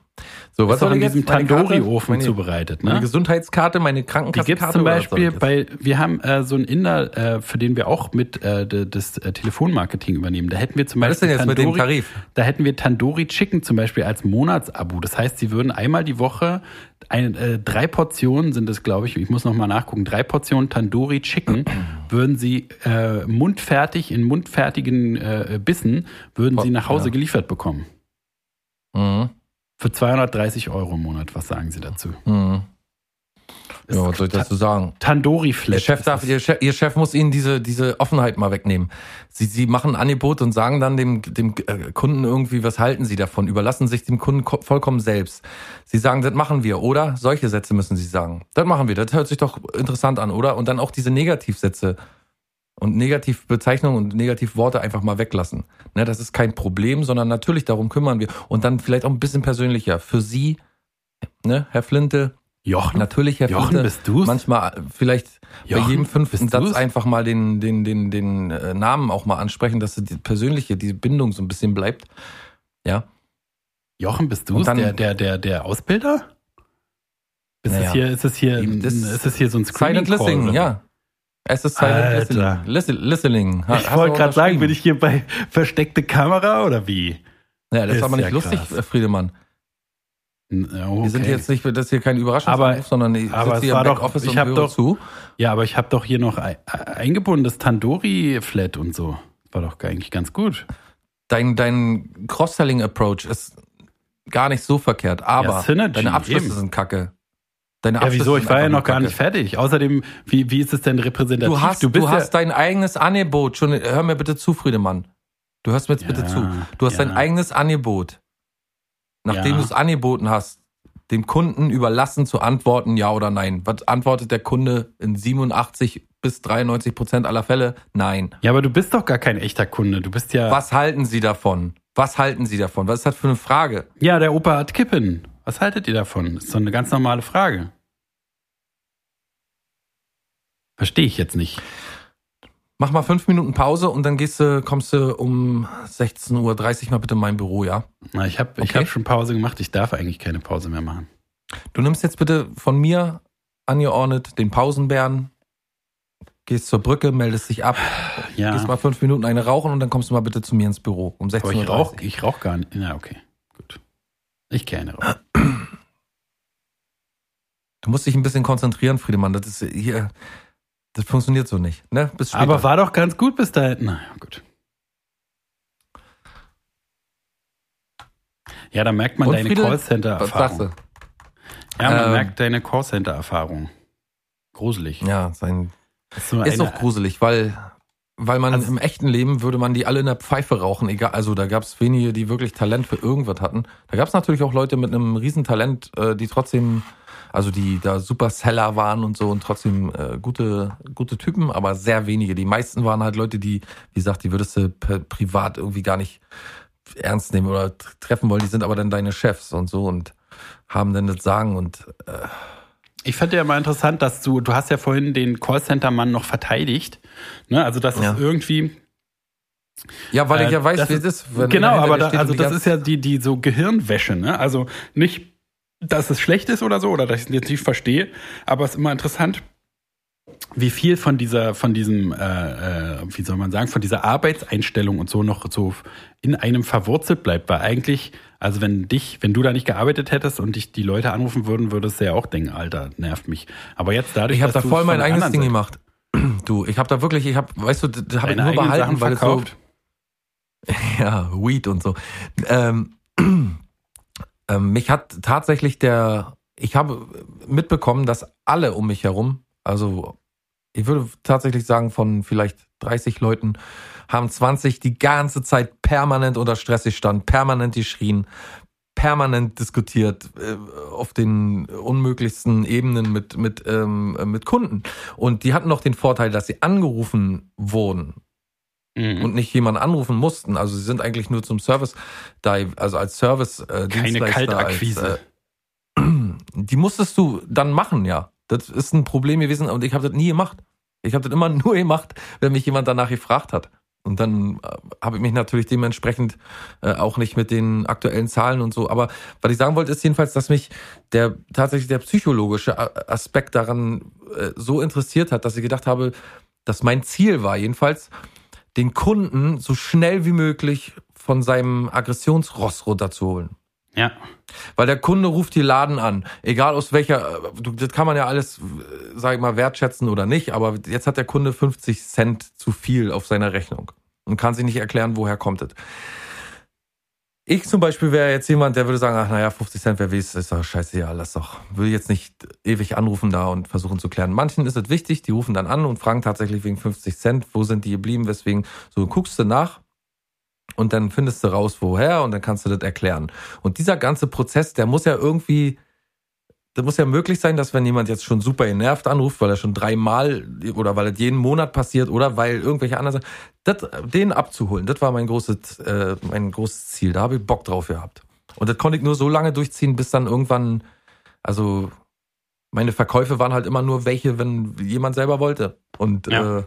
So, Was soll in diesem Meine? Tandoori-Ofen Meine- zubereitet, Meine ne? Gesundheitskarte, meine Die Krankenkassenkarte? gibt's zum oder was soll Beispiel bei, wir haben äh, so einen Inder, äh, für den wir auch mit äh, das äh, Telefonmarketing übernehmen. Da hätten wir zum Was ist Beispiel denn jetzt mit dem Tandoori- Tarif? Da hätten wir Tandoori Chicken zum Beispiel als Monatsabo. Das heißt, sie würden einmal die Woche ein, äh, drei Portionen sind es, glaube ich, ich muss noch mal nachgucken, drei Portionen Tandoori Chicken *clears throat* würden sie äh, mundfertig in mundfertigen äh, Bissen würden sie nach Hause Ja. geliefert bekommen. Mhm. Für 230 Euro im Monat. Was sagen Sie dazu? Mhm. Ja, was soll ich dazu sagen? Tandoori Flat. Ihr Chef, darf, ihr, Chef, ihr Chef muss Ihnen diese, diese Offenheit mal wegnehmen. Sie, Sie machen ein Angebot und sagen dann dem, dem äh, Kunden irgendwie, was halten Sie davon? Überlassen sich dem Kunden ko- vollkommen selbst. Sie sagen, das machen wir, oder? Solche Sätze müssen Sie sagen. Das machen wir, das hört sich doch interessant an, oder? Und dann auch diese Negativsätze und Negativbezeichnungen und Negativworte einfach mal weglassen. Ne, das ist kein Problem, sondern natürlich darum kümmern wir. Und dann vielleicht auch ein bisschen persönlicher. Für Sie, ne, Herr Flinte, Jochen? Natürlich, Herr Jochen, Flinte, bist du's? manchmal äh, vielleicht bei Jochen, jedem fünften Satz du's? einfach mal den, den, den, den äh, Namen auch mal ansprechen, dass die persönliche, die Bindung so ein bisschen bleibt. Ja. Jochen, bist du der, der, der, der Ausbilder? Ist, Naja. es hier, ist, es hier, Das- ist es hier so ein Screening Silent Listening, ja. Es ist Silent Alter. Listening. Listen- Listening. Ha- Ich wollte gerade sagen, bin ich hier bei *laughs* versteckte Kamera oder wie? Ja, das ist aber nicht ja lustig, krass. Friedemann. Okay. Wir sind jetzt nicht, das ist hier kein Überraschungsanruf, sondern ich aber sitze es hier war im doch- Backoffice ich und höre doch- zu. Ja, aber ich habe doch hier noch ein, eingebunden, das Tandoori-Flat und so. War doch eigentlich ganz gut. Dein, dein Cross-Selling-Approach ist gar nicht so verkehrt, aber Ja, Synergy, deine Abschlüsse eben. sind kacke. Deine Ja, wieso? Ich war ja noch gar nicht fertig. Außerdem, wie, wie ist es denn repräsentativ? Du hast, du, ja, hast dein eigenes Angebot. Schon, hör mir bitte zu, Friedemann. Du hörst mir jetzt bitte Ja, zu. Du hast ja. dein eigenes Angebot. Nachdem Ja. du es angeboten hast, dem Kunden überlassen zu antworten, ja oder nein. Was antwortet der Kunde in 87 bis 93 Prozent aller Fälle? Nein. ja, aber du bist doch gar kein echter Kunde. Du bist ja. Was halten Sie davon? Was halten Sie davon? Was ist das für eine Frage? Ja, der Opa hat Kippen. Was haltet ihr davon? Ist so eine ganz normale Frage. Verstehe ich jetzt nicht. Mach mal fünf Minuten Pause und dann gehst du, kommst du um 16.30 Uhr mal bitte in mein Büro, ja? Na, ich habe ich Okay. hab schon Pause gemacht. Ich darf eigentlich keine Pause mehr machen. Du nimmst jetzt bitte von mir angeordnet den Pausenbären, gehst zur Brücke, meldest dich ab, Ja, gehst mal fünf Minuten eine rauchen und dann kommst du mal bitte zu mir ins Büro um 16.30 aber Uhr. ich rauch, ich rauch gar nicht. Na, okay. Ich keine Rauch. Du musst dich ein bisschen konzentrieren, Friedemann. Das ist hier, das funktioniert so nicht. Ne? Bis später. Aber war doch ganz gut bis dahin. Na ja, gut. Ja, da merkt man Und deine Friedel, Callcenter-Erfahrung. Ja, man Ähm, merkt deine Callcenter-Erfahrung. Gruselig. Ja, sein, Ist, ist eine- auch gruselig, weil, weil man Also- im echten Leben würde man die alle in der Pfeife rauchen. Egal, also da gab es wenige, die wirklich Talent für irgendwas hatten. Da gab es natürlich auch Leute mit einem Riesentalent, äh, die trotzdem, also die da super Seller waren und so und trotzdem äh, gute, gute Typen, aber sehr wenige. Die meisten waren halt Leute, die, wie gesagt, die würdest du privat irgendwie gar nicht ernst nehmen oder treffen wollen. Die sind aber dann deine Chefs und so und haben dann das Sagen und Ich fand ja mal interessant, dass du, du hast ja vorhin den Callcenter-Mann noch verteidigt. Ne? Also das Ja. ist irgendwie. ja, weil ich äh, ja weiß, wie es ist. genau, aber da, also das ist ja die, die so Gehirnwäsche, ne? Also nicht, dass es schlecht ist oder so, oder dass ich es jetzt nicht verstehe, aber es ist immer interessant, wie viel von dieser, von diesem, äh, äh, wie soll man sagen, von dieser Arbeitseinstellung und so noch so in einem verwurzelt bleibt, weil eigentlich, also wenn dich, wenn du da nicht gearbeitet hättest und dich die Leute anrufen würden, würdest du ja auch denken, Alter, nervt mich. Aber jetzt dadurch, Ich habe da voll mein eigenes Ding Seite- gemacht. *clears throat* Du, ich habe da wirklich, ich habe, weißt du, das habe ich nur behalten, Sachen weil es so, verkauft. *laughs* ja, Weed und so. Ähm, *clears throat* ähm, mich hat tatsächlich der, ich habe mitbekommen, dass alle um mich herum, also ich würde tatsächlich sagen, von vielleicht 30 Leuten, haben 20 die ganze Zeit permanent unter Stress gestanden, permanent geschrien, permanent diskutiert äh, auf den unmöglichsten Ebenen mit mit ähm, äh, mit Kunden und die hatten noch den Vorteil, dass sie angerufen wurden Mhm. und nicht jemanden anrufen mussten. Also sie sind eigentlich nur zum Service also als Service äh, Keine Kaltakquise. Als, äh, *clears throat* die musstest du dann machen, ja. Das ist ein Problem gewesen und ich habe das nie gemacht. Ich habe das immer *laughs* nur gemacht, wenn mich jemand danach gefragt hat. Und dann äh, habe ich mich natürlich dementsprechend äh, auch nicht mit den aktuellen Zahlen und so. Aber was ich sagen wollte, ist jedenfalls, dass mich der tatsächlich der psychologische A- Aspekt daran äh, so interessiert hat, dass ich gedacht habe, dass mein Ziel war jedenfalls, den Kunden so schnell wie möglich von seinem Aggressionsross runterzuholen. Ja. Weil der Kunde ruft die Laden an, egal aus welcher, äh, das kann man ja alles, äh, sag ich mal, wertschätzen oder nicht, aber jetzt hat der Kunde 50 Cent zu viel auf seiner Rechnung und kann sich nicht erklären, woher kommt es. Ich zum Beispiel wäre jetzt jemand, der würde sagen, ach naja, 50 Cent, wer weiß, ist doch scheiße, ja, lass doch. Will jetzt nicht ewig anrufen da und versuchen zu klären. Manchen ist es wichtig, die rufen dann an und fragen tatsächlich wegen 50 Cent, wo sind die geblieben, weswegen, so guckst du nach und dann findest du raus, woher und dann kannst du das erklären. Und dieser ganze Prozess, der muss ja irgendwie, das muss ja möglich sein, dass wenn jemand jetzt schon super genervt anruft, weil er schon dreimal oder weil es jeden Monat passiert oder weil irgendwelche anderen das, den abzuholen, das war mein großes, äh, mein großes Ziel. Da habe ich Bock drauf gehabt. Und das konnte ich nur so lange durchziehen, bis dann irgendwann, also meine Verkäufe waren halt immer nur welche, wenn jemand selber wollte. Und Ja. äh,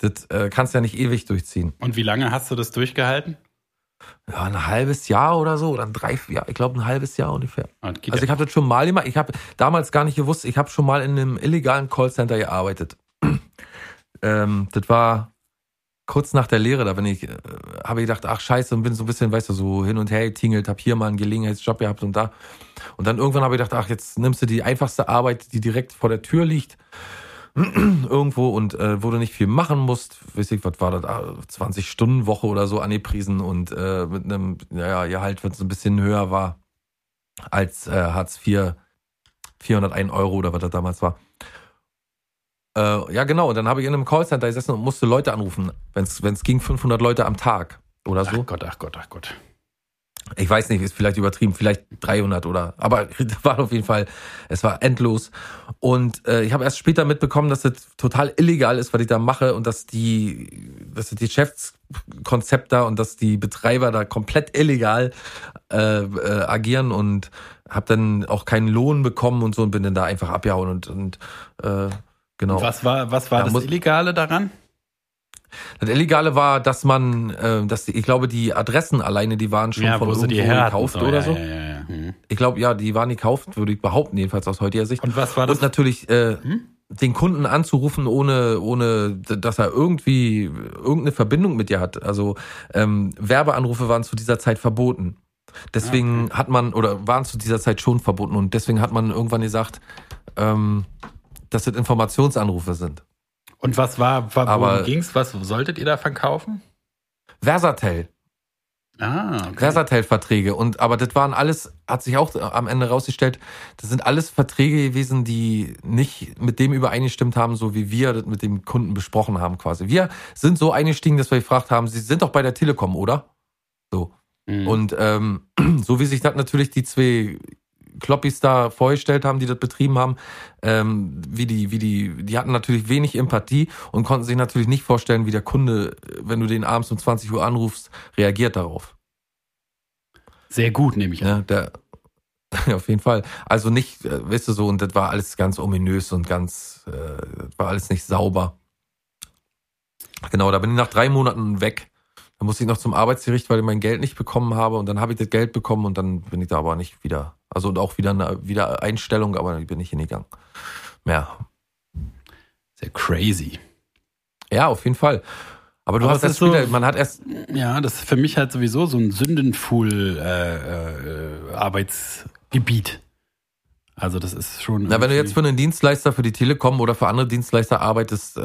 das äh, kannst du ja nicht ewig durchziehen. Und wie lange hast du das durchgehalten? Ja, ein halbes Jahr oder so, oder ein drei, ja, ich glaube ein halbes Jahr ungefähr. Also ich habe das schon mal gemacht. Ich habe damals gar nicht gewusst, ich habe schon mal in einem illegalen Callcenter gearbeitet. *clears throat* ähm, das war kurz nach der Lehre, da bin ich, äh, habe ich gedacht, ach scheiße, und bin so ein bisschen, weißt du, so hin und her getingelt, hab hier mal einen Gelegenheitsjob gehabt und da. Und dann irgendwann habe ich gedacht, ach, jetzt nimmst du die einfachste Arbeit, die direkt vor der Tür liegt, *clears throat* irgendwo und äh, wo du nicht viel machen musst, weiß ich, was war das, ah, 20 Stunden Woche oder so angepriesen und äh, mit einem, naja, Gehalt, wenn es ein bisschen höher war als äh, Hartz IV, 401 Euro oder was das damals war. Äh, ja, genau. Und dann habe ich in einem Callcenter gesessen und musste Leute anrufen, wenn es ging, 500 Leute am Tag oder so. Ach Gott, ach Gott, ach Gott. Ich weiß nicht, ist vielleicht übertrieben, vielleicht 300 oder, aber *laughs* war auf jeden Fall, es war endlos. Und äh, ich habe erst später mitbekommen, dass das total illegal ist, was ich da mache und dass die, dass das Geschäftskonzept da und dass die Betreiber da komplett illegal äh, äh, agieren und habe dann auch keinen Lohn bekommen und so und bin dann da einfach abgehauen und, und äh, genau. Was war, was war Da das muss- Illegale daran? Das Illegale war, dass man, äh, dass die, ich glaube, die Adressen alleine, die waren schon von sie die irgendwo gekauft so, oder ja, so. Ja, ja, ja. Hm. Ich glaube, ja, die waren gekauft, würde ich behaupten, jedenfalls aus heutiger Sicht. Und was war das? Und natürlich äh, den Kunden anzurufen, ohne, ohne, dass er irgendwie irgendeine Verbindung mit dir hat. Also ähm, Werbeanrufe waren zu dieser Zeit verboten. Deswegen hat man, oder waren zu dieser Zeit schon verboten und deswegen hat man irgendwann gesagt, ähm, dass das Informationsanrufe sind. Und was war, war worum ging's? Was solltet ihr da verkaufen? Versatel. Ah, okay. Versatel-Verträge. Und aber das waren alles, hat sich auch am Ende rausgestellt, das sind alles Verträge gewesen, die nicht mit dem übereingestimmt haben, so wie wir das mit dem Kunden besprochen haben, quasi. Wir sind so eingestiegen, dass wir gefragt haben, Sie sind doch bei der Telekom, oder? So. Mhm. Und ähm, *clears throat* so wie sich das natürlich die zwei Kloppis da vorgestellt haben, die das betrieben haben, ähm, wie die, wie die, die hatten natürlich wenig Empathie und konnten sich natürlich nicht vorstellen, wie der Kunde, wenn du den abends um 20 Uhr anrufst, reagiert darauf. Sehr gut, nehme ich an. Ja, der, ja, *laughs* auf jeden Fall. Also nicht, äh, weißt du so, und das war alles ganz ominös und ganz, äh, das war alles nicht sauber. Genau, da bin ich nach drei Monaten weg. Da musste ich noch zum Arbeitsgericht, weil ich mein Geld nicht bekommen habe. Und dann habe ich das Geld bekommen und dann bin ich da aber nicht wieder. Also und auch wieder eine wieder Einstellung, aber ich bin nicht hingegangen. Ja. Sehr crazy. Ja, auf jeden Fall. Aber du Aber hast ist so- wieder, man hat erst, Ja, das ist für mich halt sowieso so ein Sündenfuhl äh, äh, Arbeitsgebiet. Also das ist schon. Na, wenn du jetzt für einen Dienstleister, für die Telekom oder für andere Dienstleister arbeitest, äh,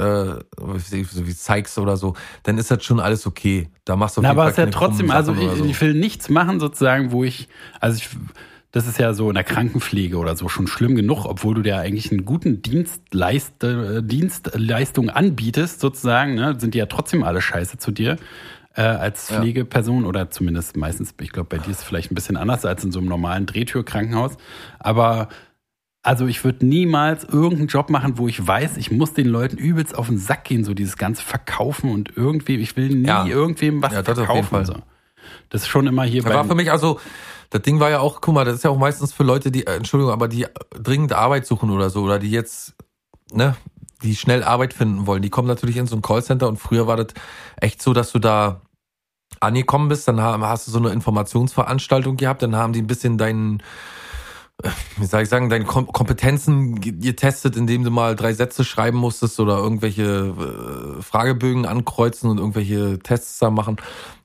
so wie Sykes oder so, dann ist das schon alles okay. Da machst du Na, aber es ist ja trotzdem, also ich, so. ich will nichts machen sozusagen, wo ich, also ich, das ist ja so in der Krankenpflege oder so schon schlimm genug, obwohl du dir eigentlich einen guten Dienstleist, äh, Dienstleistung anbietest sozusagen, ne, sind die ja trotzdem alle scheiße zu dir äh, als Ja. Pflegeperson oder zumindest meistens, ich glaube, bei dir ist es vielleicht ein bisschen anders als in so einem normalen Drehtürkrankenhaus, aber also ich würde niemals irgendeinen Job machen, wo ich weiß, ich muss den Leuten übelst auf den Sack gehen, so dieses ganze Verkaufen und irgendwie, ich will nie Ja. irgendwem was Ja, verkaufen. So. Das ist schon immer hier Das war für mich also, das Ding war ja auch, guck mal, das ist ja auch meistens für Leute, die, äh, Entschuldigung, aber die dringend Arbeit suchen oder so, oder die jetzt, ne, die schnell Arbeit finden wollen. Die kommen natürlich in so ein Callcenter und früher war das echt so, dass du da angekommen bist, dann ha- hast du so eine Informationsveranstaltung gehabt, dann haben die ein bisschen deinen, äh, wie soll ich sagen, deine Kom Kompetenzen ge- getestet, indem du mal drei Sätze schreiben musstest oder irgendwelche äh, Fragebögen ankreuzen und irgendwelche Tests da machen.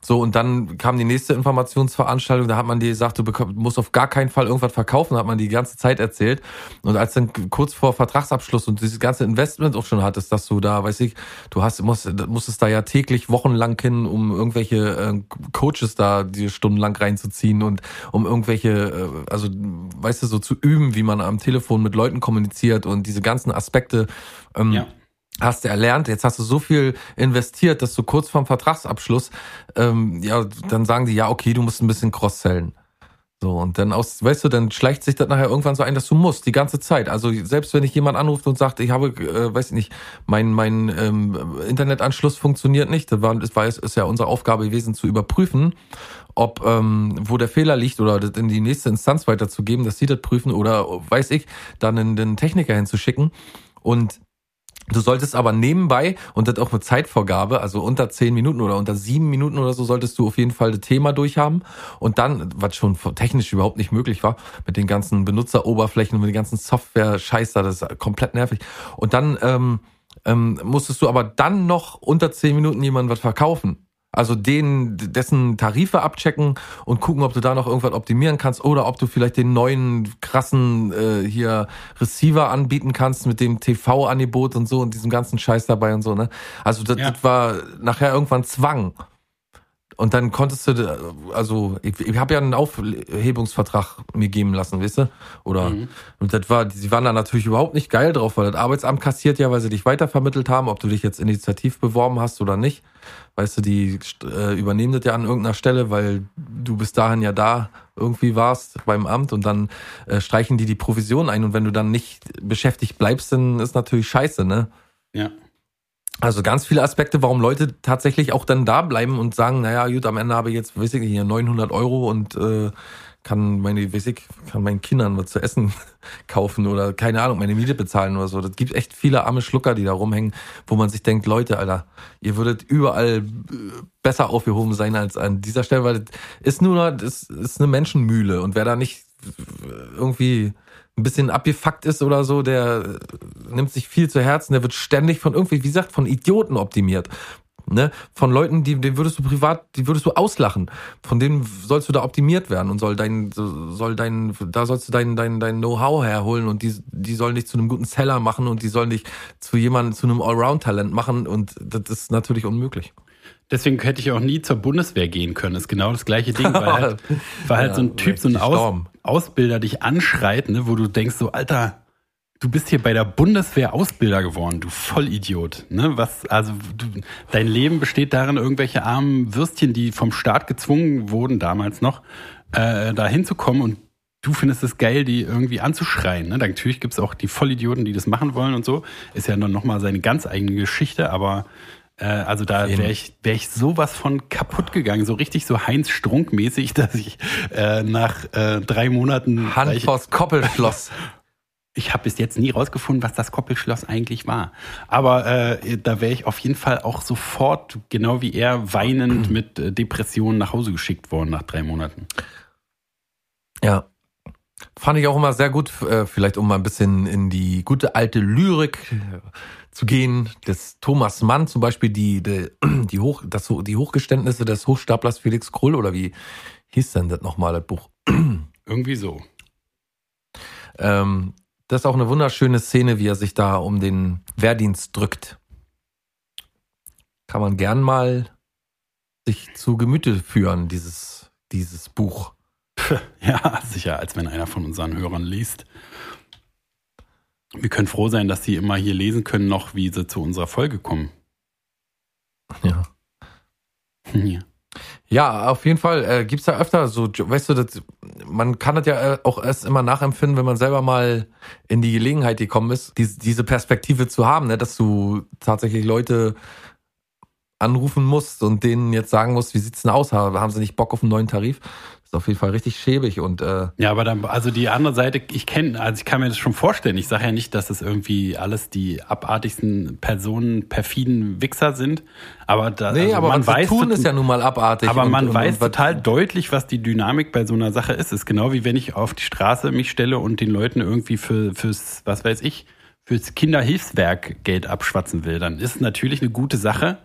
So, und dann kam die nächste Informationsveranstaltung, da hat man dir gesagt, du musst auf gar keinen Fall irgendwas verkaufen, hat man die ganze Zeit erzählt. Und als dann kurz vor Vertragsabschluss und dieses ganze Investment auch schon hattest, dass du da, weiß ich, du hast, musst, musstest da ja täglich wochenlang hin, um irgendwelche äh, Coaches da die stundenlang reinzuziehen und um irgendwelche, äh, also weißt du, so zu üben, wie man am Telefon mit Leuten kommuniziert und diese ganzen Aspekte. Ähm, Ja. Hast du erlernt, jetzt hast du so viel investiert, dass du kurz vorm Vertragsabschluss, ähm, ja, dann sagen die, ja, okay, du musst ein bisschen cross-sellen. So, und dann aus, weißt du, dann schleicht sich das nachher irgendwann so ein, dass du musst, die ganze Zeit. Also selbst wenn ich jemand anruft und sagt, ich habe, äh, weiß ich nicht, mein, mein ähm, Internetanschluss funktioniert nicht, das war, das war ist ja unsere Aufgabe gewesen zu überprüfen, ob ähm, wo der Fehler liegt oder das in die nächste Instanz weiterzugeben, dass sie das prüfen oder weiß ich, dann einen, einen Techniker hinzuschicken. Und Du solltest aber nebenbei und das auch mit Zeitvorgabe, also unter zehn Minuten oder unter sieben Minuten oder so, solltest du auf jeden Fall das Thema durchhaben. Und dann, was schon technisch überhaupt nicht möglich war, mit den ganzen Benutzeroberflächen und mit den ganzen Software-Scheiß da, das ist komplett nervig. Und dann ähm, ähm, musstest du aber dann noch unter zehn Minuten jemandem was verkaufen. Also den, dessen Tarife abchecken und gucken, ob du da noch irgendwas optimieren kannst oder ob du vielleicht den neuen krassen äh, hier Receiver anbieten kannst mit dem TV-Angebot und so und diesem ganzen Scheiß dabei und so, ne? Also das, Ja. das war nachher irgendwann Zwang. Und dann konntest du, also ich, ich habe ja einen Aufhebungsvertrag mir geben lassen, weißt du? Oder und das war, sie waren da natürlich überhaupt nicht geil drauf, weil das Arbeitsamt kassiert ja, weil sie dich weitervermittelt haben, ob du dich jetzt initiativ beworben hast oder nicht. Weißt du, die äh, übernehmen das ja an irgendeiner Stelle, weil du bis dahin ja da irgendwie warst beim Amt und dann äh, streichen die die Provision ein und wenn du dann nicht beschäftigt bleibst, dann ist natürlich scheiße, ne? ja. Also ganz viele Aspekte, warum Leute tatsächlich auch dann da bleiben und sagen, naja, gut, am Ende habe ich jetzt, weiß ich nicht, hier 900 Euro und äh, kann meine, weiß ich, kann meinen Kindern was zu essen *laughs* kaufen oder keine Ahnung, meine Miete bezahlen oder so. Das gibt echt viele arme Schlucker, die da rumhängen, wo man sich denkt, Leute, Alter, ihr würdet überall äh, besser aufgehoben sein als an dieser Stelle, weil das ist nur, das ist eine Menschenmühle und wer da nicht irgendwie ein bisschen abgefuckt ist oder so, der nimmt sich viel zu Herzen, der wird ständig von irgendwie, wie gesagt, von Idioten optimiert. Ne? Von Leuten, die, den würdest du privat, die würdest du auslachen. Von denen sollst du da optimiert werden und soll dein, soll dein, da sollst du dein, dein, dein Know-how herholen und die, die sollen dich zu einem guten Seller machen und die sollen dich zu jemandem, zu einem Allround-Talent machen und das ist natürlich unmöglich. Deswegen hätte ich auch nie zur Bundeswehr gehen können. Das ist genau das gleiche Ding, weil halt, *laughs* weil halt ja, so ein Typ, so ein Aus, Ausbilder dich anschreit, ne, wo du denkst so, Alter, du bist hier bei der Bundeswehr Ausbilder geworden, du Vollidiot. Ne? Was, also du, dein Leben besteht darin, irgendwelche armen Würstchen, die vom Staat gezwungen wurden, damals noch, äh, da hinzukommen und du findest es geil, die irgendwie anzuschreien. Ne? Natürlich gibt es auch die Vollidioten, die das machen wollen und so. Ist ja dann nochmal seine ganz eigene Geschichte, aber äh, also da wäre ich, wär ich sowas von kaputt gegangen, so richtig so Heinz Strunk-mäßig, *laughs* dass ich äh, nach äh, drei Monaten. Hand vors Koppelschloss. *laughs* Ich habe bis jetzt nie rausgefunden, was das Koppelschloss eigentlich war. Aber äh, da wäre ich auf jeden Fall auch sofort, genau wie er, weinend *clears throat* mit äh, Depressionen nach Hause geschickt worden nach drei Monaten. Ja. Fand ich auch immer sehr gut, äh, vielleicht um mal ein bisschen in die gute alte Lyrik zu gehen, des Thomas Mann zum Beispiel die, die, *clears throat* die, Hoch, das, die Hochgeständnisse des Hochstaplers Felix Krull oder wie hieß denn das nochmal, das Buch? *clears throat* Irgendwie so. Ähm, das ist auch eine wunderschöne Szene, wie er sich da um den Wehrdienst drückt. Kann man gern mal sich zu Gemüte führen, dieses, dieses Buch. *laughs* Ja, sicher, als wenn einer von unseren Hörern liest wir können froh sein, dass sie immer hier lesen können, noch wie sie zu unserer Folge kommen. Ja. *laughs* ja. Ja, auf jeden Fall äh, gibt's da öfter so, weißt du, das, man kann das ja äh, auch erst immer nachempfinden, wenn man selber mal in die Gelegenheit gekommen ist, die, diese Perspektive zu haben, ne, dass du tatsächlich Leute anrufen musst und denen jetzt sagen musst, wie sieht's denn aus? Haben sie nicht Bock auf einen neuen Tarif? ist auf jeden Fall richtig schäbig und äh ja, aber dann also die andere Seite, ich kenne, also ich kann mir das schon vorstellen. Ich sage ja nicht, dass es irgendwie alles die abartigsten Personen, perfiden Wichser sind, aber da, nee, also aber man weiß, tun ist ja nun mal abartig. Aber und, man und, weiß und, total deutlich, was die Dynamik bei so einer Sache ist. Es ist genau wie wenn ich auf die Straße mich stelle und den Leuten irgendwie für fürs was weiß ich fürs Kinderhilfswerk Geld abschwatzen will, dann ist es natürlich eine gute Sache.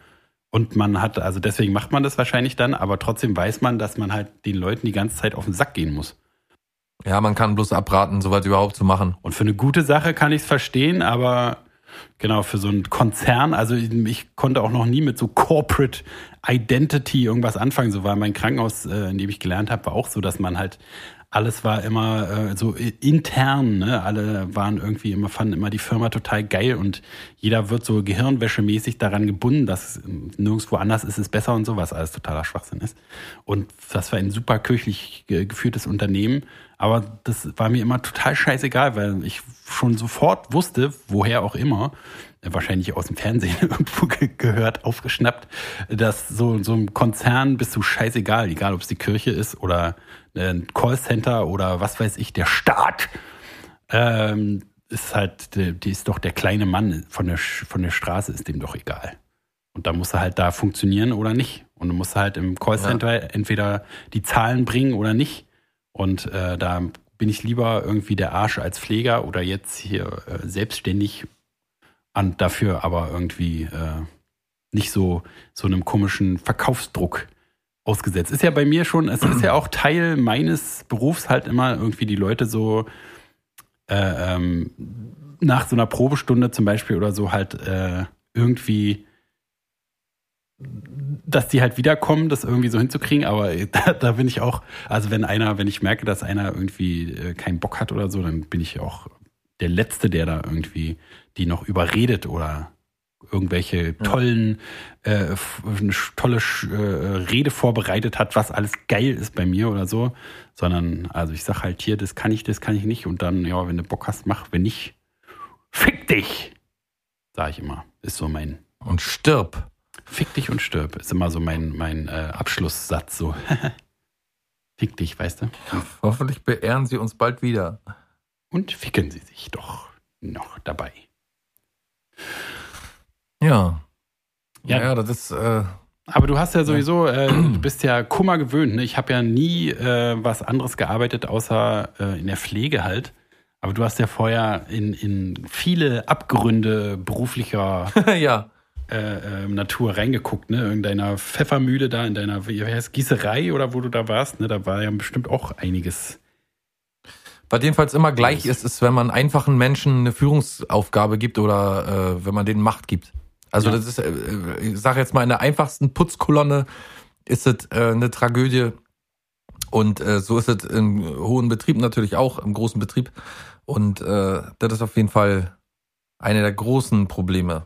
Und man hat, also deswegen macht man das wahrscheinlich dann, aber trotzdem weiß man, dass man halt den Leuten die ganze Zeit auf den Sack gehen muss. Ja, man kann bloß abraten, sowas überhaupt zu machen. Und für eine gute Sache kann ich es verstehen, aber genau, für so einen Konzern, also ich konnte auch noch nie mit so Corporate Identity irgendwas anfangen. So war mein Krankenhaus, äh, in dem ich gelernt habe, war auch so, dass man halt alles war immer äh, so intern, ne? Alle waren irgendwie immer, fanden immer die Firma total geil und jeder wird so gehirnwäschemäßig daran gebunden, dass nirgendwo anders ist es besser und so, was alles totaler Schwachsinn ist. Und das war ein super kirchlich geführtes Unternehmen. Aber das war mir immer total scheißegal, weil ich schon sofort wusste, woher auch immer, wahrscheinlich aus dem Fernsehen *laughs* irgendwo ge gehört, aufgeschnappt, dass so, so ein Konzern bist du scheißegal, egal ob es die Kirche ist oder ein Callcenter oder was weiß ich, der Staat. Ähm, ist halt, die ist doch der kleine Mann von der, von der Straße, ist dem doch egal. Und da muss er halt da funktionieren oder nicht. Und du musst halt im Callcenter ja. entweder die Zahlen bringen oder nicht. Und äh, da bin ich lieber irgendwie der Arsch als Pfleger oder jetzt hier äh, selbstständig und dafür aber irgendwie äh, nicht so, so einem komischen Verkaufsdruck ausgesetzt. Ist ja bei mir schon, es ist ja auch Teil meines Berufs halt immer irgendwie die Leute so äh, ähm, nach so einer Probestunde zum Beispiel oder so halt äh, irgendwie dass die halt wiederkommen, das irgendwie so hinzukriegen, aber *laughs* da, da, bin ich auch, also wenn einer, wenn ich merke, dass einer irgendwie äh, keinen Bock hat oder so, dann bin ich auch der Letzte, der da irgendwie die noch überredet oder irgendwelche tollen, ja. äh, eine tolle äh, Rede vorbereitet hat, was alles geil ist bei mir oder so, sondern also ich sag halt hier, das kann ich, das kann ich nicht und dann, ja, wenn du Bock hast, mach, wenn nicht, fick dich, sag ich immer, ist so mein. Und stirb. Fick dich und stirb. Ist immer so mein, mein äh, Abschlusssatz so. *laughs* Fick dich, weißt du? Hoffentlich beehren sie uns bald wieder. Und ficken sie sich doch noch dabei. Ja. Ja. Ja, das ist, äh, Aber du hast ja sowieso, äh, du bist ja Kummer gewöhnt. Ne? Ich habe ja nie äh, was anderes gearbeitet, außer äh, in der Pflege halt. Aber du hast ja vorher in, in viele Abgründe beruflicher *laughs* ja. äh, äh, Natur reingeguckt, ne? In deiner Pfeffermühle da, in deiner wie heißt, Gießerei oder wo du da warst, ne? Da war ja bestimmt auch einiges. Was jedenfalls immer gleich ist, ist, wenn man einfachen Menschen eine Führungsaufgabe gibt oder äh, wenn man denen Macht gibt. Also Ja. das ist, äh, ich sage jetzt mal, in der einfachsten Putzkolonne ist es äh, eine Tragödie. Und äh, so ist es im hohen Betrieb natürlich auch, im großen Betrieb. Und äh, das ist auf jeden Fall eine der großen Probleme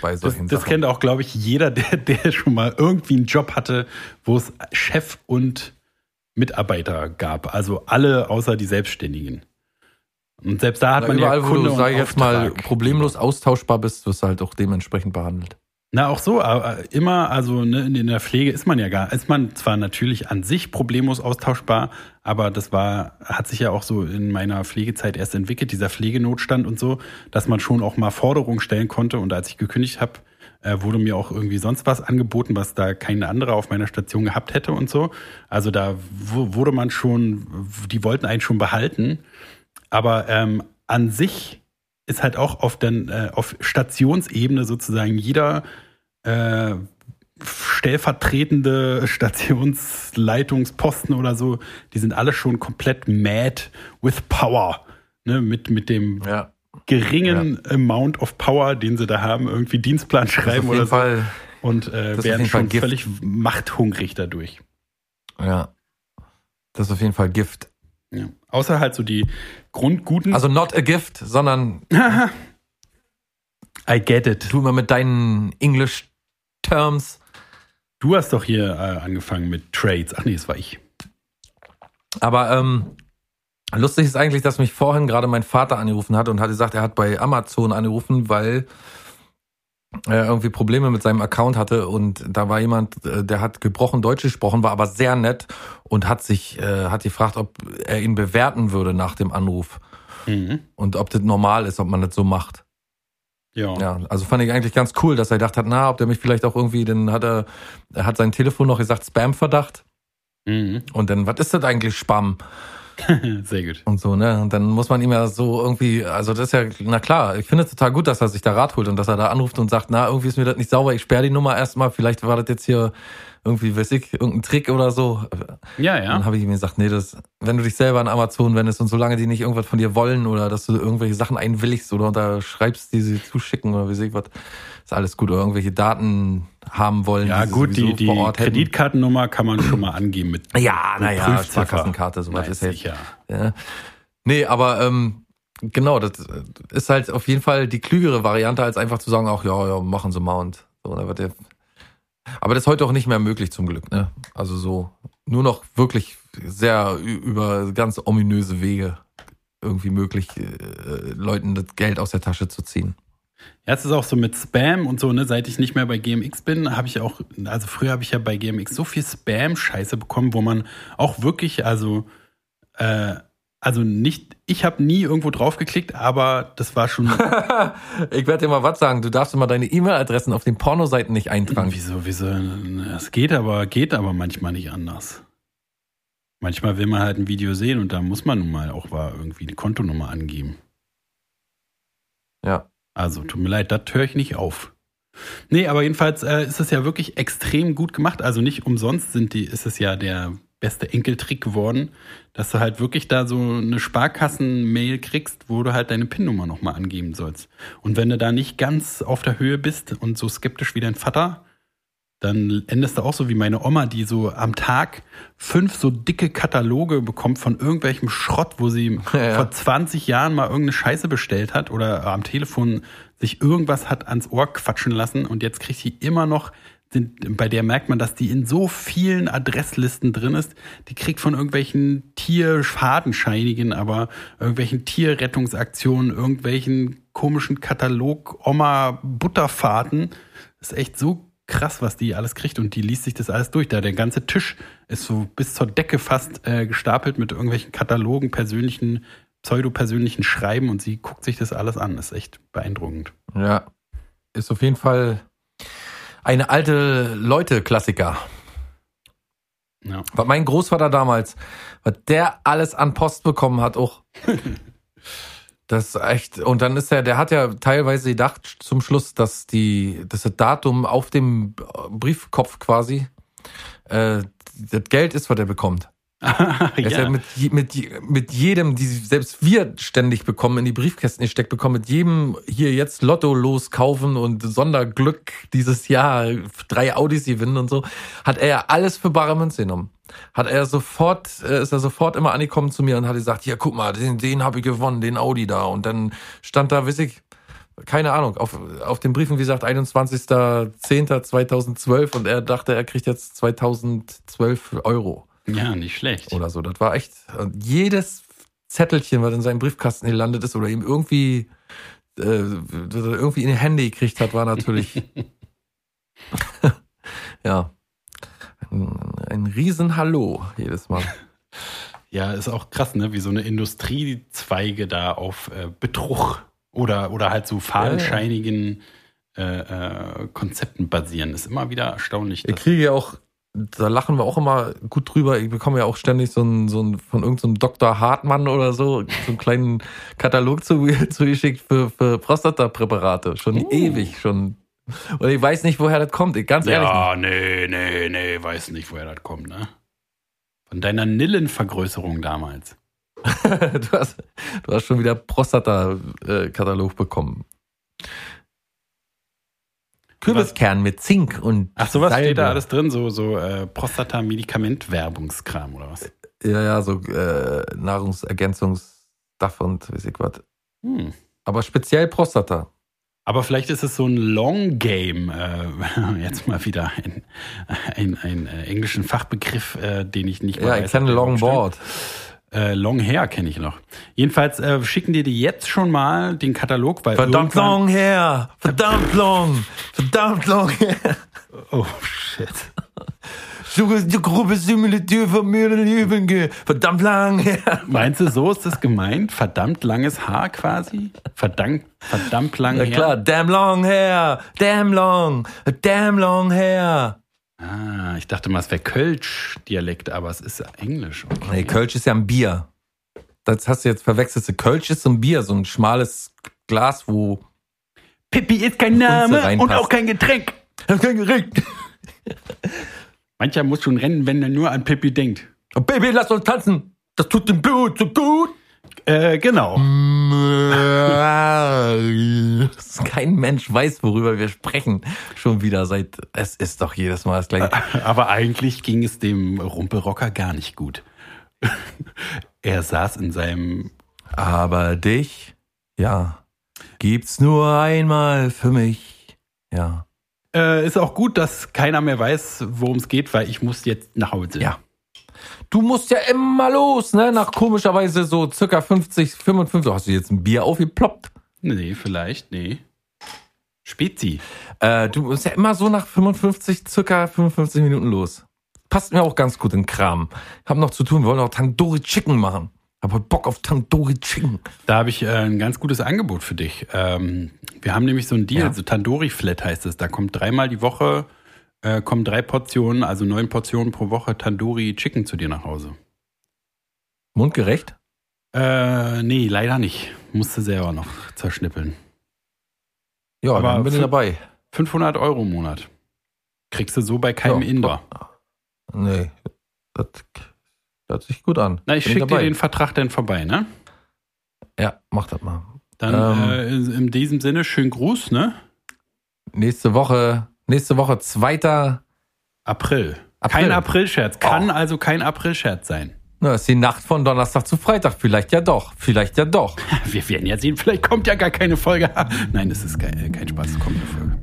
bei Das, solchen das Sachen. kennt auch, glaube ich, jeder, der, der schon mal irgendwie einen Job hatte, wo es Chef und Mitarbeiter gab. Also alle außer die Selbstständigen. Und selbst da hat Na, man überall, ja wo Kunde du, und sag ich jetzt mal, problemlos austauschbar bist, wirst du halt auch dementsprechend behandelt. Na, auch so, aber immer, also ne, in der Pflege ist man ja gar, ist man zwar natürlich an sich problemlos austauschbar, aber das war, hat sich ja auch so in meiner Pflegezeit erst entwickelt, dieser Pflegenotstand und so, dass man schon auch mal Forderungen stellen konnte. Und als ich gekündigt habe, äh, wurde mir auch irgendwie sonst was angeboten, was da kein anderer auf meiner Station gehabt hätte und so. Also da wu- wurde man schon, die wollten einen schon behalten. Aber ähm, an sich ist halt auch auf, den, äh, auf Stationsebene sozusagen jeder äh, stellvertretende *laughs* Stationsleitungsposten oder so, die sind alle schon komplett mad with power. Ne, mit, mit dem Ja. geringen Amount of Power, den sie da haben, irgendwie Dienstplan schreiben jeden oder so. Fall, Und äh, werden schon völlig machthungrig dadurch. ja. Das ist auf jeden Fall Gift. Ja. Außer halt so die Grundguten. Also not a gift, sondern *laughs* I get it. tu mal mit deinen English Terms. Du hast doch hier äh, angefangen mit Trades. Ach nee, das war ich. Aber ähm, lustig ist eigentlich, dass mich vorhin gerade mein Vater angerufen hat und hat gesagt, er hat bei Amazon angerufen, weil irgendwie Probleme mit seinem Account hatte und da war jemand, äh, der hat gebrochen Deutsch gesprochen, war aber sehr nett und hat sich, äh, hat gefragt, ob er ihn bewerten würde nach dem Anruf Mhm. und ob das normal ist, ob man das so macht. Ja. Ja, also fand ich eigentlich ganz cool, dass er gedacht hat, na, ob der mich vielleicht auch irgendwie, dann hat er, er hat sein Telefon noch gesagt, Spam-Verdacht. Mhm. Und dann, was ist das eigentlich, Spam? *laughs* Sehr gut. Und so, ne? Und dann muss man ihm ja so irgendwie, also das ist ja, na klar, ich finde es total gut, dass er sich da Rat holt und dass er da anruft und sagt, na, irgendwie ist mir das nicht sauber, ich sperre die Nummer erstmal, vielleicht war das jetzt hier irgendwie, weiß ich, irgendein Trick oder so. Ja, Dann ja. habe ich ihm gesagt, nee, das, wenn du dich selber an Amazon wendest und solange die nicht irgendwas von dir wollen oder dass du irgendwelche Sachen einwilligst oder unterschreibst, die sie zuschicken oder wie ich was, ist alles gut. Oder irgendwelche Daten haben wollen. Ja, die gut, die, die hätten. Kreditkartennummer kann man schon mal angeben mit *clears throat* Ja, naja. Sparkassenkarte, sowas ist sicher. Ja. Nee, aber ähm, genau, das ist halt auf jeden Fall die klügere Variante, als einfach zu sagen, ach ja, ja, machen Sie mal und so. Da wird der aber das ist heute auch nicht mehr möglich zum Glück, ne? Also so nur noch wirklich sehr über ganz ominöse Wege irgendwie möglich, äh, Leuten das Geld aus der Tasche zu ziehen. Ja, es ist auch so mit Spam und so, ne, seit ich nicht mehr bei GMX bin, habe ich auch, also früher habe ich ja bei GMX so viel Spam-Scheiße bekommen, wo man auch wirklich, also, äh, also nicht, ich habe nie irgendwo draufgeklickt, aber das war schon, *laughs* ich werde dir mal was sagen, du darfst immer deine E-Mail-Adressen auf den Pornoseiten nicht eintragen. wieso, wieso, es geht aber, geht aber manchmal nicht anders. Manchmal will man halt ein Video sehen und da muss man nun mal auch mal irgendwie eine Kontonummer angeben. Ja. Also, tut mir leid, das höre ich nicht auf. Nee, aber jedenfalls äh, ist es ja wirklich extrem gut gemacht. Also nicht umsonst sind die, ist es ja der beste Enkeltrick geworden, dass du halt wirklich da so eine Sparkassen-Mail kriegst, wo du halt deine PIN-Nummer nochmal angeben sollst. Und wenn du da nicht ganz auf der Höhe bist und so skeptisch wie dein Vater, dann endest du auch so wie meine Oma, die so am Tag fünf so dicke Kataloge bekommt von irgendwelchem Schrott, wo sie *laughs* Ja, vor 20 Jahren mal irgendeine Scheiße bestellt hat oder am Telefon sich irgendwas hat ans Ohr quatschen lassen und jetzt kriegt sie immer noch, sind, bei der merkt man, dass die in so vielen Adresslisten drin ist. Die kriegt von irgendwelchen Tierfadenscheinigen, aber irgendwelchen Tierrettungsaktionen, irgendwelchen komischen Katalog Oma Butterfahrten. Das ist echt so krass, was die alles kriegt und die liest sich das alles durch. Da der ganze Tisch ist so bis zur Decke fast äh, gestapelt mit irgendwelchen Katalogen, persönlichen, pseudo-persönlichen Schreiben und sie guckt sich das alles an. Ist echt beeindruckend. Ja. Ist auf jeden Fall eine alte Leute-Klassiker. Ja. Was mein Großvater damals, was der alles an Post bekommen hat, auch. *laughs* Das ist echt, und dann ist er, der hat ja teilweise gedacht zum Schluss, dass die, dass das Datum auf dem Briefkopf quasi äh, das Geld ist, was er bekommt. *laughs* Ist ja mit, mit, mit jedem, die selbst wir ständig bekommen, in die Briefkästen gesteckt bekommen, mit jedem hier jetzt Lotto loskaufen und Sonderglück dieses Jahr drei Audis gewinnen und so, hat er ja alles für bare Münze genommen. Hat er sofort, äh, ist er sofort immer angekommen zu mir und hat gesagt, ja guck mal, den, den habe ich gewonnen, den Audi da. Und dann stand da, weiß ich, keine Ahnung, auf, auf den Briefen, wie gesagt, 21.10.2012 und er dachte, er kriegt jetzt 2012 Euro ja, nicht schlecht. oder so. Das war echt und jedes Zettelchen, was in seinem Briefkasten gelandet ist oder ihm irgendwie äh, irgendwie in die Hände gekriegt hat, war natürlich *laughs* *laughs* ja ein, ein Riesenhallo jedes Mal. Ja, ist auch krass, ne? Wie so eine Industriezweige da auf äh, Betrug oder, oder halt so fadenscheinigen äh, äh, Konzepten basieren. Ist immer wieder erstaunlich. Ich kriege ja auch, da lachen wir auch immer gut drüber. Ich bekomme ja auch ständig so einen, so einen von irgendeinem Dr. Hartmann oder so, so einen kleinen *laughs* Katalog zu, zugeschickt für, für Prostatapräparate. Schon Uh. ewig, schon. Und ich weiß nicht, woher das kommt. Ich, ganz ehrlich. Ja, nee, nee, nee, weiß nicht, woher das kommt, ne? Von deiner Nillenvergrößerung damals. nicht. *laughs* Du, hast, du hast schon wieder Prostata-Katalog bekommen. Kürbiskern mit Zink und Ach, sowas Salbe. steht da alles drin, so, so äh, Prostata-Medikament-Werbungskram oder was? Ja, ja, so äh, Nahrungsergänzungsstuff und weiß ich was. Hm. Aber speziell Prostata. Aber vielleicht ist es so ein Long Game, äh, *laughs* jetzt mal wieder ein, ein, ein äh, englischen Fachbegriff, äh, den ich nicht Ja, ich weiß, kenne ob der überhaupt Longboard. stimmt. Äh, Long Hair kenne ich noch. Jedenfalls äh, schicken dir die jetzt schon mal den Katalog, weil Verdammt long her! Verdammt long! Verdammt long her! Oh shit. Die grobe Simulatur von mir Lübenge. Verdammt lang her! Meinst du, so ist das gemeint? Verdammt langes Haar quasi? Verdammt, verdammt lang Na klar, damn long hair! Damn long! Damn long hair! Ah, ich dachte mal, es wäre Kölsch-Dialekt, aber es ist Englisch. Okay. Nee, Kölsch ist ja ein Bier. Das hast du jetzt verwechselt. Kölsch ist so ein Bier, so ein schmales Glas, wo. Pippi ist kein Name und auch kein Getränk. *laughs* Kein Gerät. Mancher muss schon rennen, wenn er nur an Pippi denkt. Oh, Baby, lass uns tanzen! Das tut dem Blut so gut! Äh, genau. *laughs* Kein Mensch weiß, worüber wir sprechen. Schon wieder seit. Es ist doch jedes Mal das gleiche. *laughs* Aber eigentlich ging es dem Rumpelrocker gar nicht gut. *laughs* er saß in seinem. Aber dich, ja, gibt's nur einmal für mich. Ja. Äh, ist auch gut, dass keiner mehr weiß, worum es geht, weil ich muss jetzt nach Hause. Ja. Du musst ja immer los, ne? Nach komischerweise so circa 50, 55. Hast du jetzt ein Bier aufgeploppt? Nee, vielleicht, nee. Spezi. Äh, du musst ja immer so nach 55, circa 55 Minuten los. Passt mir auch ganz gut in den Kram. Hab noch zu tun, wir wollen noch Tandoori Chicken machen. Hab heute Bock auf Tandoori Chicken. Da habe ich äh, ein ganz gutes Angebot für dich. Ähm, wir haben nämlich so einen Deal, Ja. so Tandoori Flat heißt es. Da kommt dreimal die Woche, äh, kommen drei Portionen, also neun Portionen pro Woche Tandoori Chicken zu dir nach Hause. Mundgerecht? Äh, nee, leider nicht. Musste selber noch zerschnippeln. Ja, Aber dann bin ich dabei. 500 Euro im Monat. Kriegst du so bei keinem Ja, Inder. Nee, das hört sich gut an. Na, ich schicke dir den Vertrag dann vorbei, ne? Ja, mach das mal. Dann Ähm. äh, in, in diesem Sinne, schönen Gruß, ne? Nächste Woche, nächste Woche 2. April. April. Kein Aprilscherz. Kann Oh. also kein Aprilscherz sein. Na, ist die Nacht von Donnerstag zu Freitag. Vielleicht ja doch. Vielleicht ja doch. *laughs* Wir werden ja sehen, vielleicht kommt ja gar keine Folge. *laughs* Nein, es ist kein, kein Spaß, es kommt eine Folge.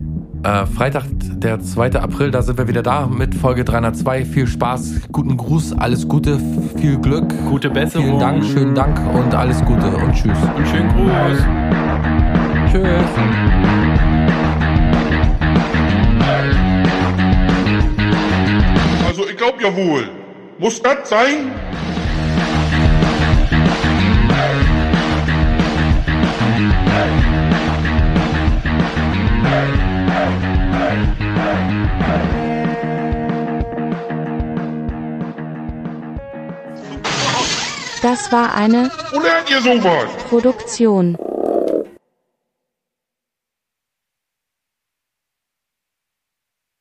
Äh, Freitag, der 2. April, da sind wir wieder da mit Folge 302. Viel Spaß, guten Gruß, alles Gute, viel Glück. Gute Besserung. Vielen Dank, schönen Dank und alles Gute und tschüss. Und schönen Gruß. Tschüss. Glaub ja wohl. Muss das sein? Das war eine lernt ihr sowas? Produktion